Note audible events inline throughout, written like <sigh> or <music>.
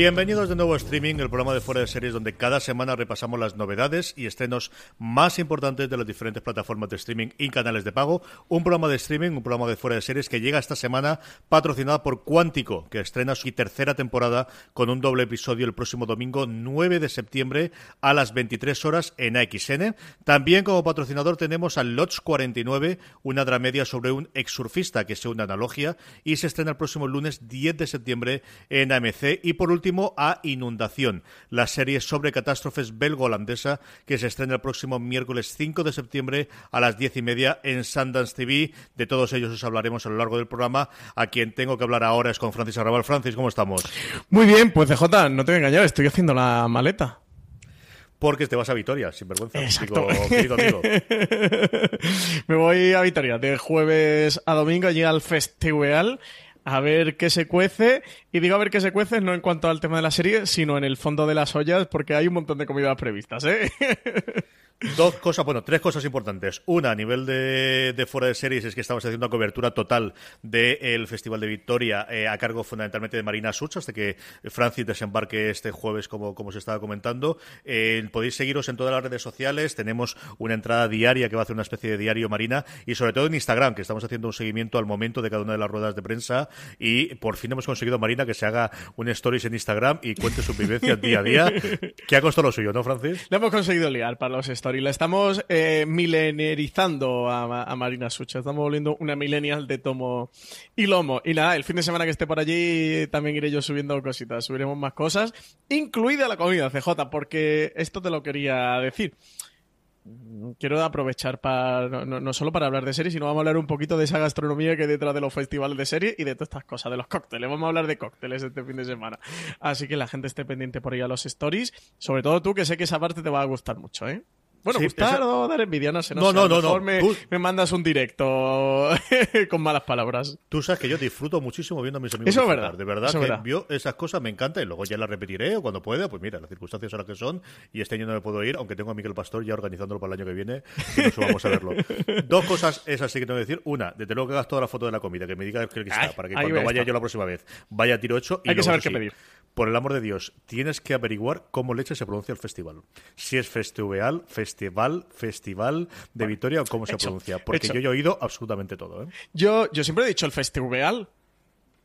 Bienvenidos de nuevo a Streaming, el programa de fuera de series donde cada semana repasamos las novedades y estrenos más importantes de las diferentes plataformas de streaming y canales de pago. Un programa de streaming, un programa de fuera de series que llega esta semana patrocinado por Cuántico, que estrena su tercera temporada con un doble episodio el próximo domingo 9 de septiembre a las 23 horas en AXN. También como patrocinador tenemos a Lodge 49, una dramedia sobre un exsurfista que es una analogía y se estrena el próximo lunes 10 de septiembre en AMC. Y por último a Inundación, la serie sobre catástrofes belgo-holandesa que se estrena el próximo miércoles 5 de septiembre a las 10 y media en Sundance TV. De todos ellos os hablaremos a lo largo del programa. A quien tengo que hablar ahora es con Francis Arrabal. Francis, ¿cómo estamos? Muy bien, pues CJ, no te voy a engañar, estoy haciendo la maleta. Porque te vas a Vitoria, sin vergüenza. Exacto. querido amigo. <laughs> Me voy a Vitoria de jueves a domingo, llega al festival a ver qué se cuece. Y digo a ver qué se cuece no en cuanto al tema de la serie, sino en el fondo de las ollas, porque hay un montón de comidas previstas, ¿eh? <laughs> Dos cosas, bueno, tres cosas importantes. Una, a nivel de, de fuera de series, es que estamos haciendo una cobertura total del Festival de Victoria eh, a cargo fundamentalmente de Marina Such, hasta que Francis desembarque este jueves, como, como se estaba comentando. Eh, podéis seguiros en todas las redes sociales. Tenemos una entrada diaria que va a hacer una especie de diario Marina y sobre todo en Instagram, que estamos haciendo un seguimiento al momento de cada una de las ruedas de prensa. Y por fin hemos conseguido, Marina, que se haga un stories en Instagram y cuente su vivencia día a día. <laughs> que ha costado lo suyo, ¿no, Francis? Le hemos conseguido liar para los stories y la estamos eh, milenerizando a, Marina Sucha. Estamos volviendo una millennial de tomo y lomo. Y nada, el fin de semana que esté por allí también iré yo subiendo cositas. Subiremos más cosas, incluida la comida, CJ, porque esto te lo quería decir quiero aprovechar para no, no, solo para hablar de series, sino vamos a hablar un poquito de esa gastronomía que hay detrás de los festivales de series y de todas estas cosas, de los cócteles. Vamos a hablar de cócteles este fin de semana. Así que la gente esté pendiente por ahí a los stories. Sobre todo tú, que sé que esa parte te va a gustar mucho, ¿eh? Bueno, sí, gustar o dar envidia, no sé. No, no, sé, no. no, no. Me, me, mandas un directo <laughs> con malas palabras. Tú sabes que yo disfruto muchísimo viendo a mis amigos. Eso es verdad. De verdad que verdad. yo esas cosas me encantan y luego ya las repetiré o cuando pueda. Pues mira, las circunstancias son las que son y este año no me puedo ir, aunque tengo a Miguel Pastor ya organizándolo para el año que viene y nos vamos a verlo. <laughs> Dos cosas esas sí que tengo que decir. Una, desde luego que hagas toda la foto de la comida, que me digas que está, Ay, para que cuando va vaya yo la próxima vez vaya a tiro hecho. Y Hay que saber eso qué sí, pedir. Por el amor de Dios, tienes que averiguar cómo leche se pronuncia el festival. Si es festival, festival, festival de Vitoria o cómo se hecho, pronuncia. Porque hecho. yo he oído absolutamente todo. ¿eh? Yo, yo siempre he dicho el festival,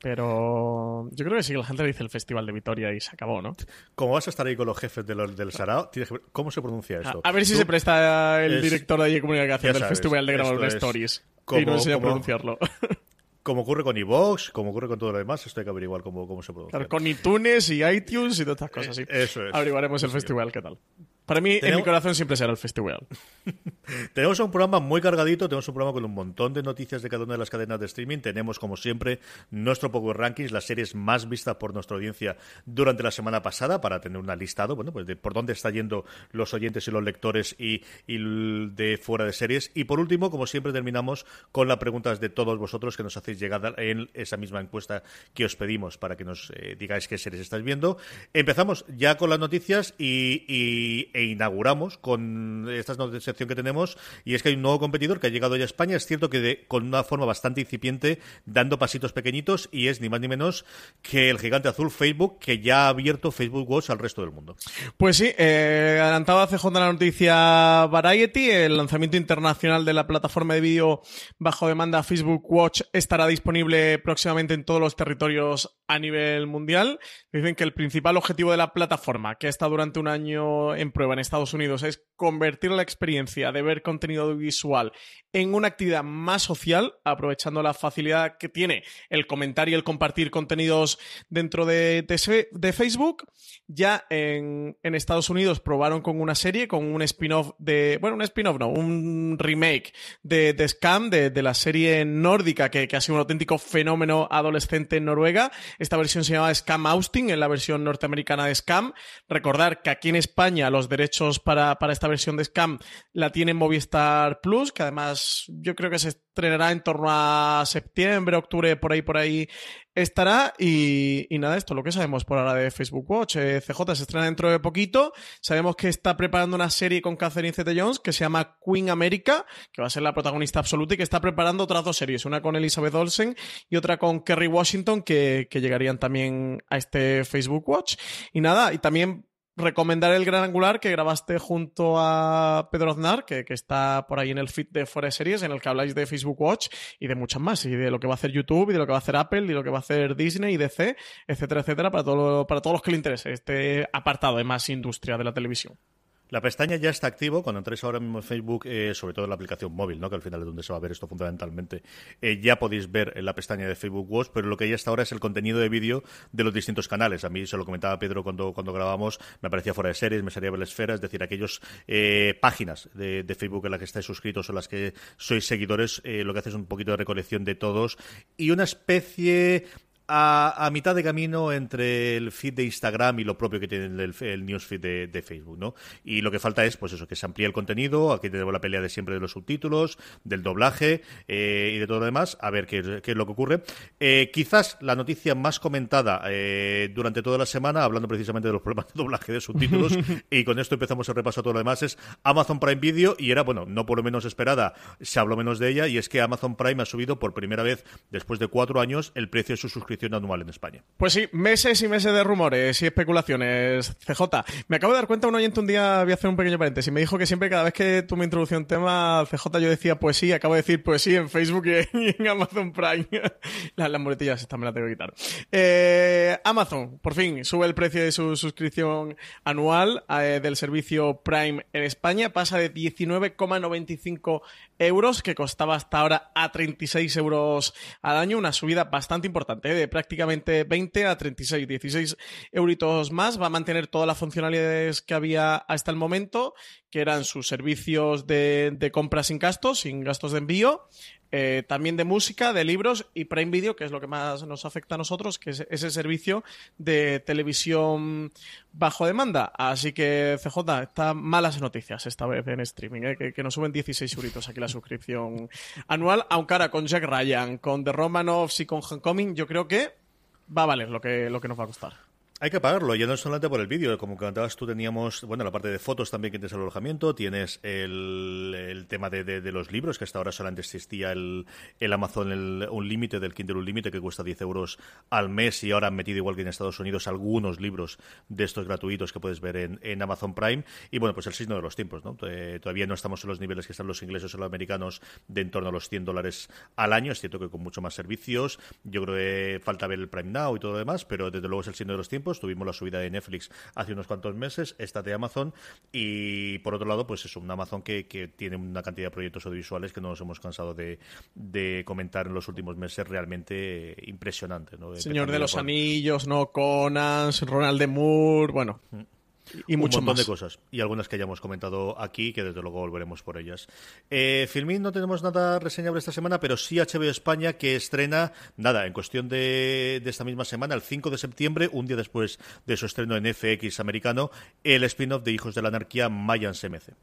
pero yo creo que sí que la gente le dice el Festival de Vitoria y se acabó, ¿no? Como vas a estar ahí con los jefes de los, del Sarao, tienes que ver cómo se pronuncia eso. a ver si Tú- se presta el es- director de comunicación del sabes, festival de grabar es stories y como- no enseña a como- pronunciarlo. <laughs> Como ocurre con iVoox, como ocurre con todo lo demás, esto hay que averiguar cómo, cómo se. Claro, con iTunes y iTunes y todas estas cosas. Sí. Eh, eso es. Averiguaremos el Sí. festival, ¿qué tal? Para mí, en mi corazón siempre será el festival. <laughs> Tenemos un programa muy cargadito, tenemos un programa con un montón de noticias de cada una de las cadenas de streaming. Tenemos, como siempre, nuestro Power Rankings, las series más vistas por nuestra audiencia durante la semana pasada, para tener un listado, bueno, pues de por dónde están yendo los oyentes y los lectores y, de fuera de series. Y por último, como siempre, terminamos con las preguntas de todos vosotros que nos hacéis llegar en esa misma encuesta que os pedimos para que nos eh, digáis qué series estáis viendo. Empezamos ya con las noticias y, y e inauguramos con esta sección que tenemos, y es que hay un nuevo competidor que ha llegado ya a España, es cierto que con una forma bastante incipiente, dando pasitos pequeñitos, y es ni más ni menos que el gigante azul Facebook, que ya ha abierto Facebook Watch al resto del mundo. Pues sí, eh, adelantaba CJ la noticia Variety, el lanzamiento internacional de la plataforma de vídeo bajo demanda Facebook Watch estará disponible próximamente en todos los territorios a nivel mundial. Dicen que el principal objetivo de la plataforma, que está durante un año en prueba en Estados Unidos, es convertir la experiencia de ver contenido visual en una actividad más social, aprovechando la facilidad que tiene el comentar y el compartir contenidos dentro de, de, Facebook. Ya en, en, Estados Unidos probaron con una serie, con un spin-off de. Bueno, un spin-off, no, un remake de, de Scam, de, de, la serie nórdica, que, que, ha sido un auténtico fenómeno adolescente en Noruega. Esta versión se llama Scam Austin, en la versión norteamericana de Scam. Recordar que aquí en España los derechos para, para esta versión de Scam la tiene Movistar Plus, que además yo creo que se estrenará en torno a septiembre, octubre, por ahí, por ahí estará. Y, nada, esto lo que sabemos por ahora de Facebook Watch. Eh, CJ se estrena dentro de poquito. Sabemos que está preparando una serie con Catherine Zeta Jones que se llama Queen America, que va a ser la protagonista absoluta y que está preparando otras dos series, una con Elizabeth Olsen y otra con Kerry Washington, que, que llegarían también a este Facebook Watch. Y nada, y también recomendar el gran angular que grabaste junto a Pedro Aznar, que, está por ahí en el feed de Fuera Series, en el que habláis de Facebook Watch y de muchas más, y de lo que va a hacer YouTube, y de lo que va a hacer Apple, y de lo que va a hacer Disney y DC, etcétera, etcétera, para, todo, para todos los que le interese este apartado de más industria de la televisión. La pestaña ya está activo. Cuando entréis ahora mismo en Facebook, eh, sobre todo en la aplicación móvil, ¿no? que al final es donde se va a ver esto fundamentalmente, eh, ya podéis ver en la pestaña de Facebook Watch, pero lo que ya está ahora es el contenido de vídeo de los distintos canales. A mí se lo comentaba Pedro cuando, cuando grabamos, me aparecía fuera de series, me salía Esfera, es decir, aquellas eh, páginas de, Facebook en las que estáis suscritos o las que sois seguidores, lo que hace es un poquito de recolección de todos y una especie a, mitad de camino entre el feed de Instagram y lo propio que tiene el, el newsfeed de, Facebook, ¿no? Y lo que falta es, pues eso, que se amplíe el contenido, aquí tenemos la pelea de siempre de los subtítulos, del doblaje eh, y de todo lo demás, a ver qué, es lo que ocurre. Eh, quizás la noticia más comentada eh, durante toda la semana, hablando precisamente de los problemas de doblaje de subtítulos, <laughs> y con esto empezamos el repaso a todo lo demás, es Amazon Prime Video, y era, bueno, no por lo menos esperada, se habló menos de ella, y es que Amazon Prime ha subido por primera vez después de cuatro años el precio de su suscripción anual en España. Pues sí, meses y meses de rumores y especulaciones. CJ, me acabo de dar cuenta, un oyente un día, voy a hacer un pequeño paréntesis, me dijo que siempre cada vez que tú me introducías un tema, CJ, yo decía poesía, acabo de decir poesía en Facebook y en <laughs> Amazon Prime. <laughs> las, las muletillas estas me las tengo que quitar. Eh, Amazon, por fin, sube el precio de su suscripción anual eh, del servicio Prime en España, pasa de 19,95 euros, que costaba hasta ahora a 36 euros al año, una subida bastante importante, ¿eh? Prácticamente 20 a 36, 16 euritos más. Va a mantener todas las funcionalidades que había hasta el momento, que eran sus servicios de, de compra sin gastos, sin gastos de envío, eh, también de música, de libros y Prime Video, que es lo que más nos afecta a nosotros, que es ese servicio de televisión bajo demanda. Así que CJ, está malas noticias esta vez en streaming, ¿eh? que, nos suben 16 euritos aquí la suscripción anual, aunque ahora con Jack Ryan, con The Romanovs y con Homecoming, yo creo que va a valer lo que, lo que nos va a costar. Hay que pagarlo, ya no es solamente por el vídeo, como comentabas tú teníamos, bueno, la parte de fotos también que tienes el alojamiento, tienes el, tema de, los libros, que hasta ahora solamente existía el, el Amazon el, un límite del Kindle Unlimited que cuesta 10 euros al mes y ahora han metido igual que en Estados Unidos algunos libros de estos gratuitos que puedes ver en, Amazon Prime. Y bueno, pues el signo de los tiempos, ¿no? todavía no estamos en los niveles que están los ingleses o los americanos de en torno a los 100 dólares al año, es cierto que con mucho más servicios, yo creo que falta ver el Prime Now y todo lo demás, pero desde luego es el signo de los tiempos Tuvimos la subida de Netflix hace unos cuantos meses, esta de Amazon. Y por otro lado, pues es un Amazon que, tiene una cantidad de proyectos audiovisuales que no nos hemos cansado de, comentar en los últimos meses, realmente impresionante. Señor de los Anillos, ¿no? Conan, Ronald de Moore, bueno. Mm y un montón de cosas. Y algunas que hayamos comentado aquí, que desde luego volveremos por ellas. Eh, Filmin no tenemos nada reseñable esta semana, pero sí HBO España que estrena, nada, en cuestión de, esta misma semana, el 5 de septiembre, un día después de su estreno en FX americano, el spin-off de Hijos de la Anarquía, Mayans MC.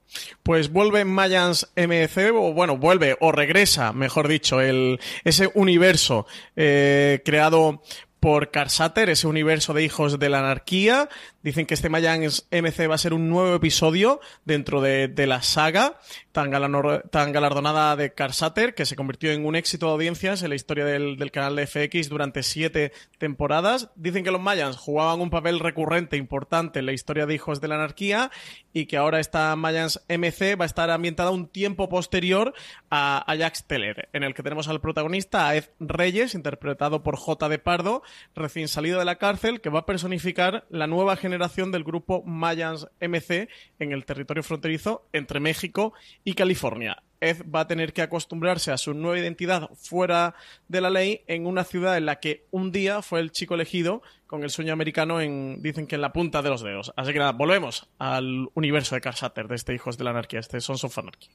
Pues vuelve Mayans MC, o bueno, vuelve o regresa, mejor dicho, el, ese universo eh, creado por Carsater, ese universo de hijos de la anarquía, Dicen que este Mayans MC va a ser un nuevo episodio dentro de, la saga tan, galardonada de Carsater, que se convirtió en un éxito de audiencias en la historia del, canal de FX durante siete temporadas. Dicen que los Mayans jugaban un papel recurrente importante en la historia de Hijos de la Anarquía y que ahora esta Mayans MC va a estar ambientada un tiempo posterior a, a Jax Teller, en el que tenemos al protagonista, a Ed Reyes, interpretado por J. de Pardo, recién salido de la cárcel, que va a personificar la nueva generación del grupo Mayans MC en el territorio fronterizo entre México y California. Ed va a tener que acostumbrarse a su nueva identidad fuera de la ley en una ciudad en la que un día fue el chico elegido con el sueño americano en, dicen que en la punta de los dedos. Así que nada, volvemos al universo de Carl de este Hijos de la Anarquía, este Sons of Anarchy.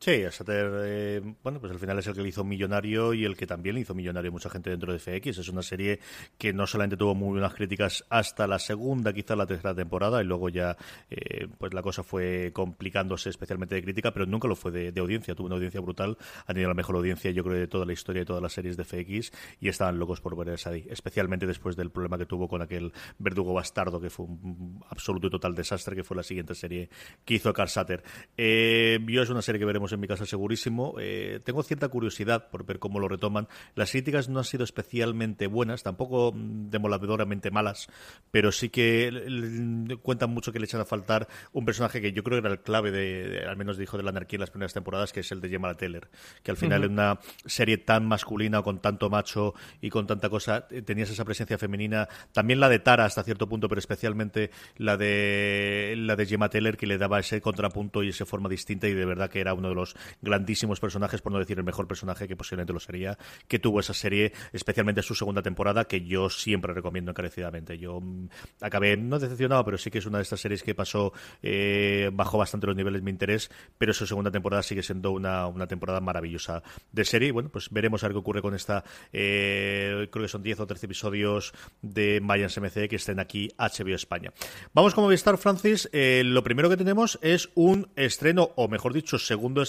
Sí, Sater, eh, bueno, pues al final es el que le hizo millonario y el que también le hizo millonario mucha gente dentro de FX. Es una serie que no solamente tuvo muy buenas críticas hasta la segunda, quizá la tercera temporada, y luego ya, eh, pues la cosa fue complicándose especialmente de crítica, pero nunca lo fue de, audiencia. Tuvo una audiencia brutal, ha tenido la mejor audiencia, yo creo, de toda la historia de todas las series de FX y estaban locos por ver esa, especialmente después del problema que tuvo con aquel verdugo bastardo, que fue un absoluto y total desastre, que fue la siguiente serie que hizo Carl Satter. Eh, yo es una serie que veremos en mi casa segurísimo. Eh, tengo cierta curiosidad por ver cómo lo retoman. Las críticas no han sido especialmente buenas, tampoco mm, demoledoramente malas, pero sí que cuentan mucho que le echan a faltar un personaje que yo creo que era el clave de, al menos dijo de la anarquía en las primeras temporadas, que es el de Gemma Teller, que al final en una serie tan masculina, con tanto macho y con tanta cosa, eh, tenías esa presencia femenina, también la de Tara hasta cierto punto, pero especialmente la de la de Gemma Teller que le daba ese contrapunto y esa forma distinta y de verdad que era uno de los grandísimos personajes, por no decir el mejor personaje, que posiblemente lo sería, que tuvo esa serie, especialmente su segunda temporada, que yo siempre recomiendo encarecidamente. Yo mm, acabé, no decepcionado, pero sí que es una de estas series que pasó, eh, bajó bastante los niveles de mi interés, pero su segunda temporada sigue siendo una, una temporada maravillosa de serie. Bueno, pues veremos a ver qué ocurre con esta, eh, creo que son 10 o 13 episodios de Mayans MC que estén aquí HBO España. Vamos como Star Francis, eh, lo primero que tenemos es un estreno, o mejor dicho, segundo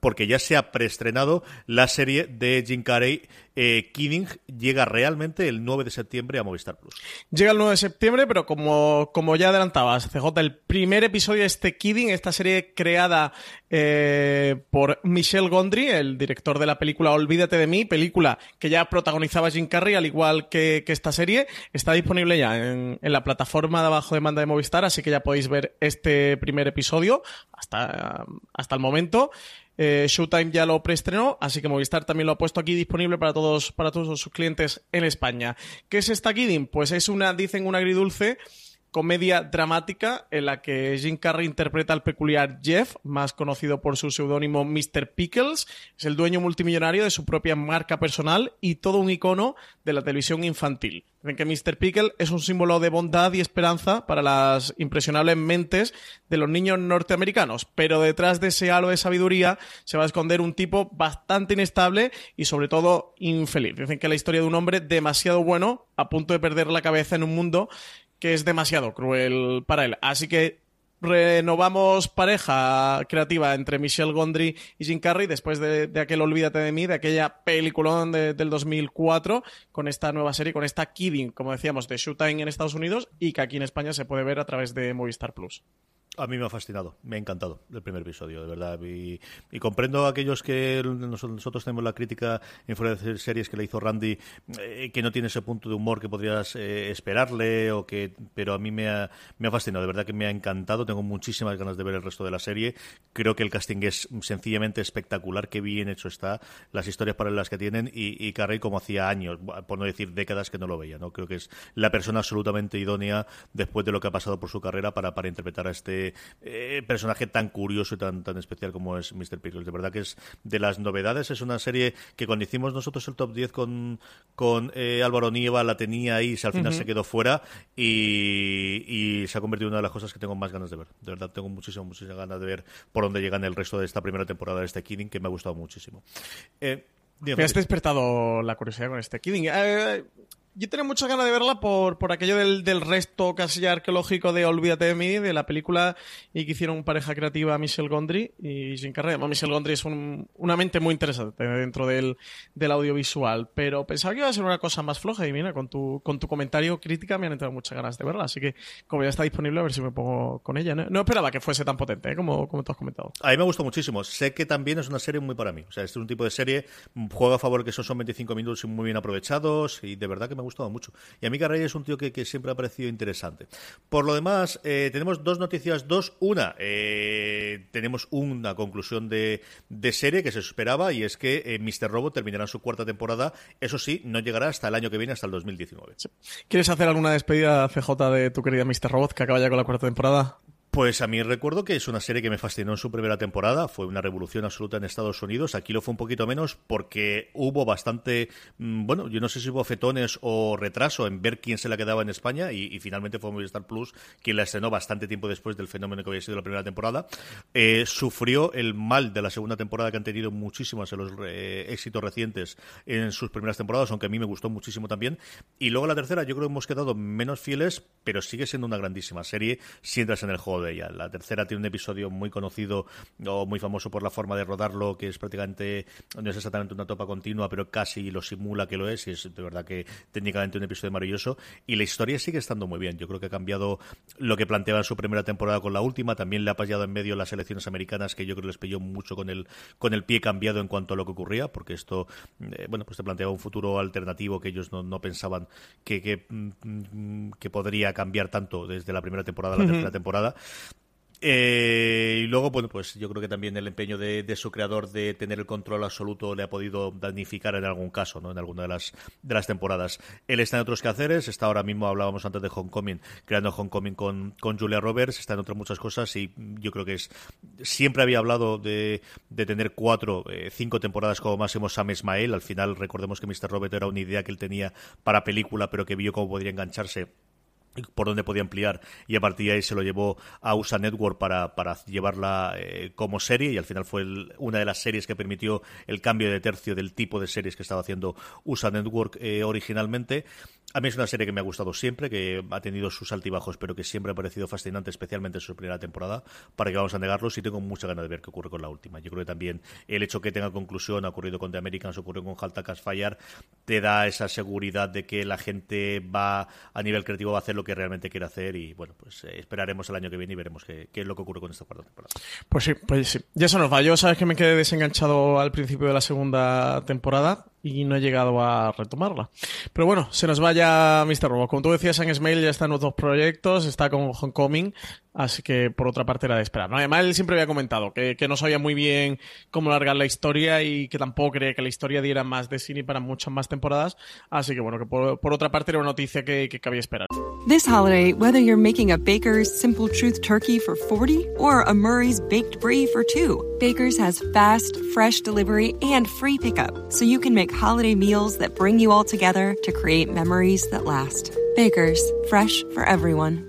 porque ya se ha preestrenado la serie de Jim Carrey eh, Kidding llega realmente el 9 de septiembre a Movistar Plus. Llega el 9 de septiembre, pero como, como ya adelantabas, CJ, el primer episodio de este Kidding, esta serie creada eh, por Michel Gondry, el director de la película Olvídate de mí, película que ya protagonizaba Jim Carrey, al igual que, esta serie, está disponible ya en, la plataforma de abajo demanda de Movistar, así que ya podéis ver este primer episodio hasta, hasta el momento. Eh, Showtime ya lo preestrenó, así que Movistar también lo ha puesto aquí disponible para todos, para todos sus clientes en España. ¿Qué es esta Kidding? Pues es una, dicen, un agridulce comedia dramática en la que Jim Carrey interpreta al peculiar Jeff, más conocido por su seudónimo Mr. Pickles. Es el dueño multimillonario de su propia marca personal y todo un icono de la televisión infantil. Ven que Mr. Pickle es un símbolo de bondad y esperanza para las impresionables mentes de los niños norteamericanos, pero detrás de ese halo de sabiduría se va a esconder un tipo bastante inestable y sobre todo infeliz. Dicen que la historia de un hombre demasiado bueno, a punto de perder la cabeza en un mundo que es demasiado cruel para él. Así que renovamos pareja creativa entre Michelle Gondry y Jim Carrey después de, aquel Olvídate de mí, de aquella peliculón del 2004, con esta nueva serie, con esta Kidding, como decíamos, de Showtime en Estados Unidos y que aquí en España se puede ver a través de Movistar Plus. A mí me ha fascinado, me ha encantado el primer episodio, de verdad. Y, comprendo a aquellos que nosotros tenemos la crítica en de series que le hizo Randy, eh, que no tiene ese punto de humor que podrías eh, esperarle, o que, pero a mí me ha, me ha fascinado, de verdad que me ha encantado. Tengo muchísimas ganas de ver el resto de la serie. Creo que el casting es sencillamente espectacular, qué bien hecho está, las historias paralelas que tienen y, y Carrey como hacía años, por no decir décadas que no lo veía. no Creo que es la persona absolutamente idónea después de lo que ha pasado por su carrera para, para interpretar a este eh, personaje tan curioso y tan, tan especial como es Mr. Pickles. De verdad que es de las novedades. Es una serie que cuando hicimos nosotros el top 10 con, con eh, Álvaro Nieva la tenía ahí, y al final se quedó fuera y, se ha convertido en una de las cosas que tengo más ganas de ver. De verdad, tengo muchísimas, muchísimas ganas de ver por dónde llegan el resto de esta primera temporada de este Kidding, que me ha gustado muchísimo. Eh, me has despertado la curiosidad con este Kidding. Yo tenía muchas ganas de verla por, por aquello del, del resto casi arqueológico de Olvídate de mí, de la película, y que hicieron pareja creativa Michelle Gondry y Jim Carrey. Michelle Gondry es una mente muy interesante dentro del, del, audiovisual, pero pensaba que iba a ser una cosa más floja y mira, con tu, con tu comentario crítica me han entrado muchas ganas de verla, así que como ya está disponible, a ver si me pongo con ella. No, esperaba que fuese tan potente, ¿eh? como, como tú has comentado. A mí me gustó muchísimo. Sé que también es una serie muy para mí. O sea, este es un tipo de serie, juega a favor que son, son 25 minutos muy bien aprovechados y de verdad que me ha gustado mucho. Y a mí Carrey es un tío que, siempre ha parecido interesante. Por lo demás, eh, tenemos dos noticias, dos. Una, eh, tenemos una conclusión de, serie que se esperaba y es que eh, Mr. Robot terminará su cuarta temporada. Eso sí, no llegará hasta el año que viene, hasta el 2019. ¿Quieres hacer alguna despedida, CJ, de tu querida Mr. Robot que acaba ya con la cuarta temporada? Pues a mí recuerdo que es una serie que me fascinó en su primera temporada, fue una revolución absoluta en Estados Unidos, aquí lo fue un poquito menos porque hubo bastante, mm, bueno, yo no sé si hubo fetones o retraso en ver quién se la quedaba en España y, finalmente fue Movistar Plus quien la estrenó bastante tiempo después del fenómeno que había sido la primera temporada. Eh, sufrió el mal de la segunda temporada que han tenido muchísimos en los eh, éxitos recientes en sus primeras temporadas, aunque a mí me gustó muchísimo también. Y luego la tercera yo creo que hemos quedado menos fieles, pero sigue siendo una grandísima serie si entras en el juego de ella. La tercera tiene un episodio muy conocido o muy famoso por la forma de rodarlo, que es prácticamente, no es exactamente una topa continua, pero casi lo simula que lo es, y es de verdad que técnicamente un episodio maravilloso. Y la historia sigue estando muy bien. Yo creo que ha cambiado lo que planteaba en su primera temporada con la última. También le ha pasado en medio las elecciones americanas, que yo creo que les pilló mucho con el, con el pie cambiado en cuanto a lo que ocurría, porque esto, eh, bueno, pues te planteaba un futuro alternativo que ellos no, pensaban que, que, mm, que, podría cambiar tanto desde la primera temporada a la tercera temporada. Eh, y luego, bueno, pues yo creo que también el empeño de, su creador de tener el control absoluto le ha podido damnificar en algún caso, ¿no? En alguna de las, de las temporadas. Él está en otros quehaceres, está ahora mismo, hablábamos antes de Homecoming, creando Homecoming con, con Julia Roberts, está en otras muchas cosas y yo creo que es. Siempre había hablado de, de tener cuatro, eh, cinco temporadas como máximo Sam Ismael. Al final, recordemos que Mr. Robert era una idea que él tenía para película, pero que vio cómo podría engancharse por dónde podía ampliar. Y a partir de ahí se lo llevó a USA Network para, para llevarla eh, como serie y al final fue una de las series que permitió el cambio de tercio del tipo de series que estaba haciendo USA Network eh, originalmente a mí es una serie que me ha gustado siempre, que ha tenido sus altibajos, pero que siempre ha parecido fascinante, especialmente en su primera temporada. Para que vamos a negarlos y tengo mucha ganas de ver qué ocurre con la última. Yo creo que también el hecho que tenga conclusión, ha ocurrido con The Americans, ocurrió con Haltakas Fire, te da esa seguridad de que la gente va a nivel creativo va a hacer lo que realmente quiere hacer y bueno, pues eh, esperaremos el año que viene y veremos qué, es lo que ocurre con esta cuarta temporada. Pues sí, pues sí. Ya se nos va. Yo sabes que me quedé desenganchado al principio de la segunda temporada y no he llegado a retomarla. Pero bueno, se nos vaya Mr. Robot. Como tú decías, en Smail ya están los dos proyectos, está con Homecoming, así que por otra parte era de esperar. Además, él siempre había comentado que, no sabía muy bien cómo largar la historia y que tampoco creía que la historia diera más de cine para muchas más temporadas, así que bueno, que por, otra parte era una noticia que, que cabía esperar. This holiday, whether you're making a Baker's Simple Truth turkey for 40 or a Murray's Baked Brie for 2, Baker's has fast, fresh delivery and free pickup, so you can make holiday meals that bring you all together to create memories that last. Baker's, fresh for everyone.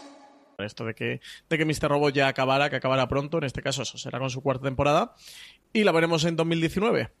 esto de que, de que Mr. Robot ya acabara, que acabara pronto, en este caso eso será con su cuarta temporada, y la veremos en 2019.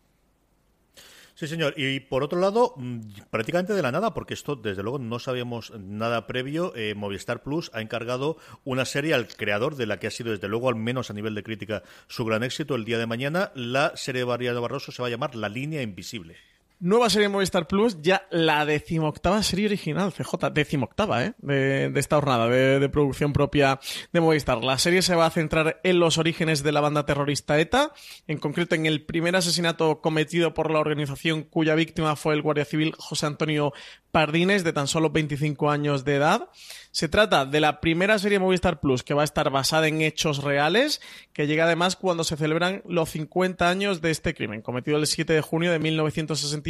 Sí, señor. Y por otro lado, mm, prácticamente de la nada, porque esto desde luego no sabíamos nada previo, eh, Movistar Plus ha encargado una serie al creador de la que ha sido desde luego, al menos a nivel de crítica, su gran éxito el día de mañana. La serie de Mariano Barroso se va a llamar La línea invisible. Nueva serie Movistar Plus, ya la decimoctava serie original, CJ, decimoctava, ¿eh? De, esta jornada de, producción propia de Movistar. La serie se va a centrar en los orígenes de la banda terrorista ETA, en concreto en el primer asesinato cometido por la organización cuya víctima fue el guardia civil José Antonio Pardines, de tan solo 25 años de edad. Se trata de la primera serie Movistar Plus que va a estar basada en hechos reales, que llega además cuando se celebran los 50 años de este crimen, cometido el 7 de junio de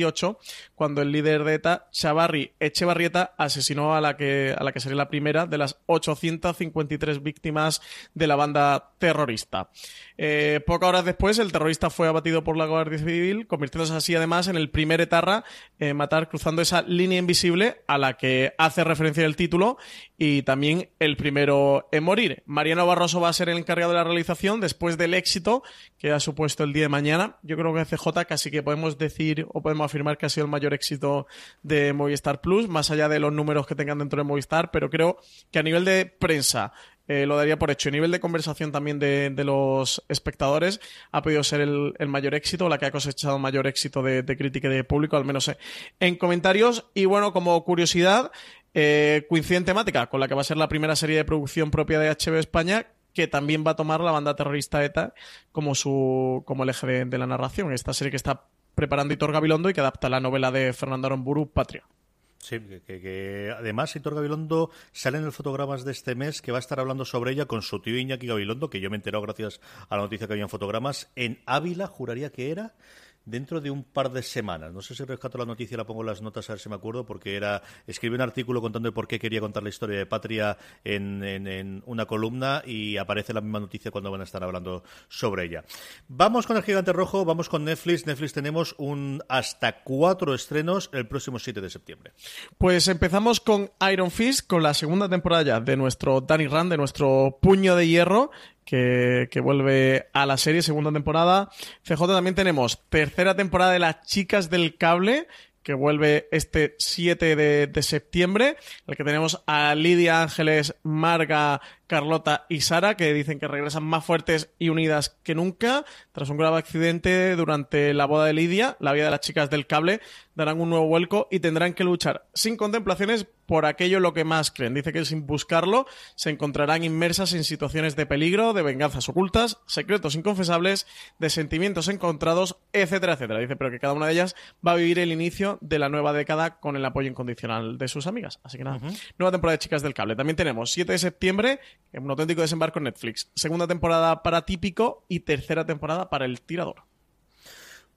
1968, cuando el líder de ETA, Chavarri Echevarrieta, asesinó a la que, a la que sería la primera de las 853 víctimas de la banda terrorista. Eh, pocas horas después, el terrorista fue abatido por la Guardia Civil, convirtiéndose así además en el primer etarra en matar cruzando esa línea invisible a la que hace referencia el título y también el primero en morir. Mariano Barroso va a ser el encargado de la realización después del éxito que ha supuesto el día de mañana. Yo creo que CJ casi que podemos decir o podemos afirmar que ha sido el mayor éxito de Movistar Plus, más allá de los números que tengan dentro de Movistar, pero creo que a nivel de prensa, eh, lo daría por hecho. A nivel de conversación también de, los espectadores, ha podido ser el, mayor éxito, la que ha cosechado mayor éxito de, crítica y de público, al menos en comentarios. Y bueno, como curiosidad, eh, coincide temática con la que va a ser la primera serie de producción propia de HBO España, que también va a tomar la banda terrorista ETA como su como el eje de, la narración. Esta serie que está preparando Hitor Gabilondo y que adapta la novela de Fernando Aramburu, Patria. Sí, que, además Hitor Gabilondo sale en el fotogramas de este mes que va a estar hablando sobre ella con su tío Iñaki Gabilondo, que yo me he enterado gracias a la noticia que había en fotogramas, en Ávila, juraría que era, dentro de un par de semanas. No sé si rescato la noticia, la pongo en las notas a ver si me acuerdo, porque era escribí un artículo contando por qué quería contar la historia de Patria en, en, una columna y aparece la misma noticia cuando van a estar hablando sobre ella. Vamos con el gigante rojo, vamos con Netflix. Netflix tenemos un hasta cuatro estrenos el próximo 7 de septiembre. Pues empezamos con Iron Fist, con la segunda temporada ya de nuestro Danny Rand, de nuestro puño de hierro, que, vuelve a la serie, segunda temporada. CJ también tenemos tercera temporada de Las Chicas del Cable, que vuelve este 7 de, septiembre, el que tenemos a Lidia Ángeles, Marga, Carlota y Sara, que dicen que regresan más fuertes y unidas que nunca. Tras un grave accidente durante la boda de Lidia, la vida de las chicas del cable darán un nuevo vuelco y tendrán que luchar sin contemplaciones por aquello lo que más creen. Dice que sin buscarlo se encontrarán inmersas en situaciones de peligro, de venganzas ocultas, secretos inconfesables, de sentimientos encontrados, etcétera, etcétera. Dice, pero que cada una de ellas va a vivir el inicio de la nueva década con el apoyo incondicional de sus amigas. Así que nada, nueva temporada de Chicas del Cable. También tenemos 7 de septiembre un auténtico desembarco en Netflix. Segunda temporada para Típico y tercera temporada para El Tirador.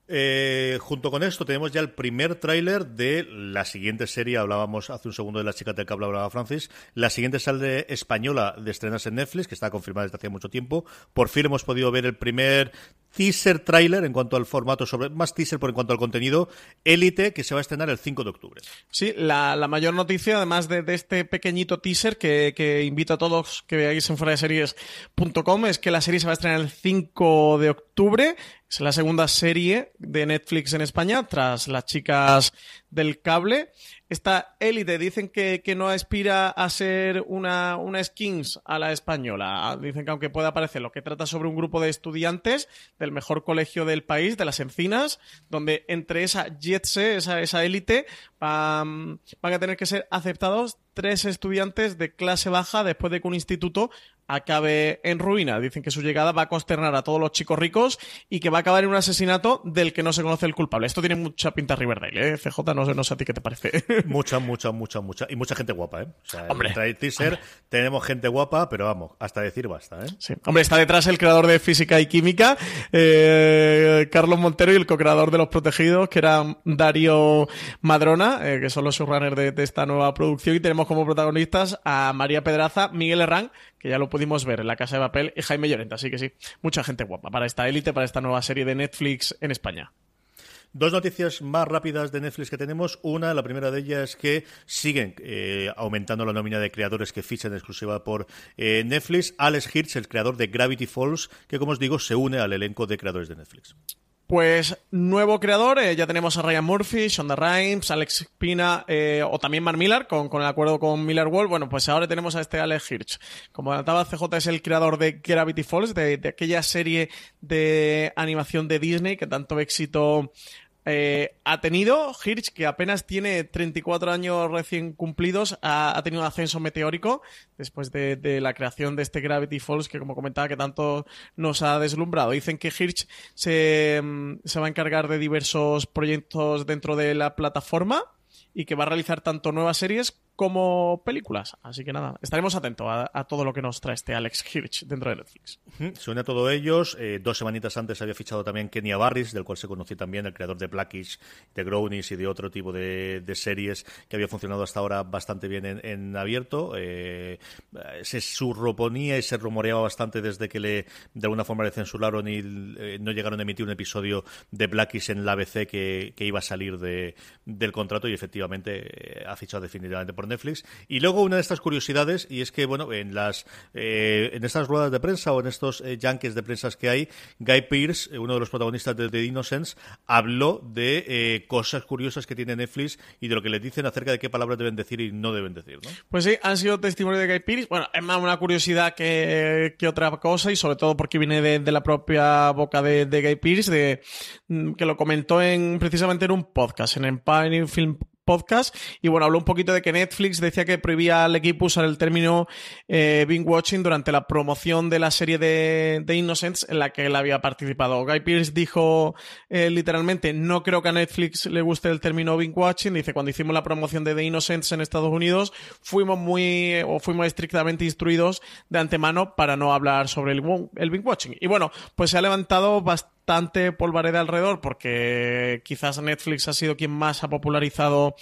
Eh, junto con esto tenemos ya el primer tráiler de la siguiente serie, hablábamos hace un segundo de las chicas del cable, hablaba Francis, la siguiente sale española de estrenas en Netflix, que está confirmada desde hace mucho tiempo. Por fin hemos podido ver el primer teaser trailer en cuanto al formato, sobre más teaser por en cuanto al contenido, Élite, que se va a estrenar el 5 de octubre. Sí, la, mayor noticia, además de, este pequeñito teaser que, invito a todos que veáis en fuera es que la serie se va a estrenar el 5 de octubre. Es la segunda serie de Netflix en España, tras las chicas del cable. Esta élite dicen que, no aspira a ser una, una skins a la española. Dicen que aunque pueda parecer lo que trata sobre un grupo de estudiantes del mejor colegio del país, de las Encinas, donde entre esa jetse, esa, esa élite, van a tener que ser aceptados tres estudiantes de clase baja después de que un instituto acabe en ruina. Dicen que su llegada va a consternar a todos los chicos ricos y que va a acabar en un asesinato del que no se conoce el culpable. Esto tiene mucha pinta Riverdale, ¿eh? CJ, no sé, no sé a ti qué te parece. <laughs> Mucha, mucha, mucha, mucha. Y mucha gente guapa, ¿eh? O sea, hombre, el teaser tenemos gente guapa, pero vamos, hasta decir basta, ¿eh? Sí. Hombre, está detrás el creador de Física y Química, eh, Carlos Montero, y el co-creador de Los Protegidos, que era Darío Madrona, eh, que son los subrunners de, de esta nueva producción. Y tenemos como protagonistas a María Pedraza, Miguel Herrán, que ya lo pudimos ver en La Casa de Papel, y Jaime Llorente. Así que sí, mucha gente guapa para esta élite, para esta nueva serie de Netflix en España. Dos noticias más rápidas de Netflix que tenemos. Una, la primera de ellas es que siguen eh, aumentando la nómina de creadores que fichan exclusiva por eh, Netflix. Alex Hirsch, el creador de Gravity Falls, que como os digo, se une al elenco de creadores de Netflix. Pues nuevo creador, eh, ya tenemos a Ryan Murphy, Shonda Rhimes, Alex Pina eh, o también Mark Millar con, el acuerdo con Miller World. Bueno, pues ahora tenemos a este Alex Hirsch. Como adelantaba CJ es el creador de Gravity Falls, de, aquella serie de animación de Disney que tanto éxito eh, ha tenido Hirsch, que apenas tiene 34 años recién cumplidos, ha, tenido un ascenso meteórico después de, la creación de este Gravity Falls, que como comentaba, que tanto nos ha deslumbrado. Dicen que Hirsch se, mm, se va a encargar de diversos proyectos dentro de la plataforma y que va a realizar tanto nuevas series como películas. Así que nada, estaremos atentos a, todo lo que nos trae este Alex Hirsch dentro de Netflix. Suena a todos ellos. Eh, dos semanitas antes había fichado también Kenya Barris, del cual se conoció también el creador de Blackish, de Grownies y de otro tipo de, series que había funcionado hasta ahora bastante bien en, abierto. Eh, se surroponía y se rumoreaba bastante desde que le de alguna forma le censuraron y eh, no llegaron a emitir un episodio de Blackish en la ABC que, iba a salir de, del contrato y efectivamente ha fichado definitivamente por Netflix. Y luego una de estas curiosidades, y es que, bueno, en las eh, en estas ruedas de prensa o en estos eh, de prensa que hay, Guy Pearce, eh, uno de los protagonistas de The Innocence, habló de eh, cosas curiosas que tiene Netflix y de lo que le dicen acerca de qué palabras deben decir y no deben decir. Pues sí, han sido testimonios de Guy Pearce. Bueno, es más una curiosidad que, otra cosa y sobre todo porque viene de, la propia boca de, Guy Pearce, de, mm, que lo comentó en precisamente en un podcast, en Empire Film podcast. Y bueno, habló un poquito de que Netflix decía que prohibía al equipo usar el término eh, Bing Watching durante la promoción de la serie de, de, Innocents en la que él había participado. Guy Pearce dijo eh, literalmente, no creo que a Netflix le guste el término Bing Watching. Dice, cuando hicimos la promoción de The Innocents en Estados Unidos, fuimos muy, o fuimos estrictamente instruidos de antemano para no hablar sobre el, el Bing Watching. Y bueno, pues se ha levantado bastante bastante polvareda alrededor porque quizás Netflix ha sido quien más ha popularizado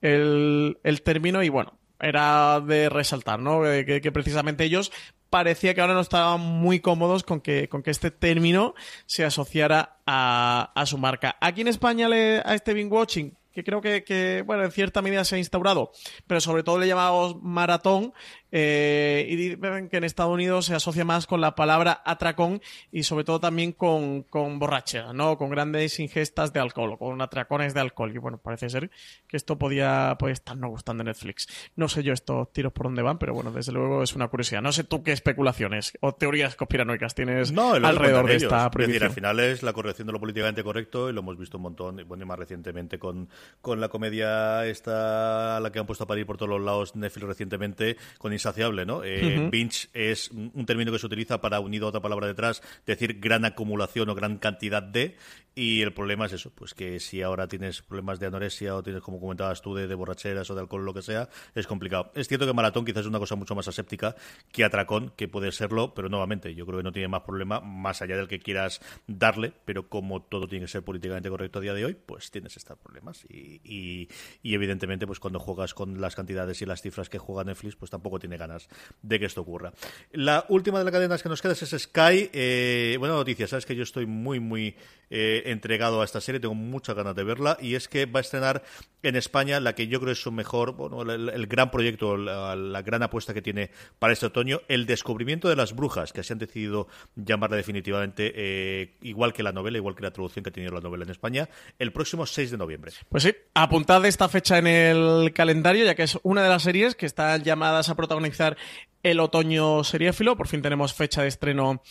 el, término y bueno, era de resaltar, ¿no? Que, precisamente ellos parecía que ahora no estaban muy cómodos con que, con que este término se asociara a, a su marca. Aquí en España le, a este Bing Watching que creo que, bueno, en cierta medida se ha instaurado, pero sobre todo le llamamos maratón, eh, y dicen que en Estados Unidos se asocia más con la palabra atracón y sobre todo también con, con borrachera, ¿no? Con grandes ingestas de alcohol o con atracones de alcohol. Y bueno, parece ser que esto podía pues, estar no gustando en Netflix. No sé yo estos tiros por dónde van, pero bueno, desde luego es una curiosidad. No sé tú qué especulaciones o teorías conspiranoicas tienes alrededor de esta prohibición. Es decir, al final es la corrección de lo políticamente correcto y lo hemos visto un montón, bueno, y más recientemente con, con la comedia esta a la que han puesto a parir por todos los lados Netflix recientemente, con insaciable, ¿no? Eh, binge es un término que se utiliza para, unido a otra palabra detrás, decir gran acumulación o gran cantidad de, y el problema es eso, pues que si ahora tienes problemas de anorexia o tienes, como comentabas tú, de, borracheras o de alcohol, lo que sea, es complicado. Es cierto que maratón quizás es una cosa mucho más aséptica que atracón, que puede serlo, pero nuevamente, yo creo que no tiene más problema, más allá del que quieras darle, pero como todo tiene que ser políticamente correcto a día de hoy, pues tienes estos problemas. Y, y, y evidentemente, pues cuando juegas con las cantidades y las cifras que juega Netflix, pues tampoco tiene ganas de que esto ocurra. La última de las cadenas que nos queda es Sky. Eh, buena noticia, sabes que yo estoy muy, muy eh, entregado a esta serie, tengo muchas ganas de verla, y es que va a estrenar en España la que yo creo es su mejor, bueno, el, gran proyecto, la, gran apuesta que tiene para este otoño, el descubrimiento de las brujas, que se han decidido llamarla definitivamente eh, igual que la novela, igual que la traducción que ha tenido la novela en España, el próximo 6 de noviembre. Pues sí, apuntad esta fecha en el calendario, ya que es una de las series que están llamadas a protagonizar el otoño seriéfilo. Por fin tenemos fecha de estreno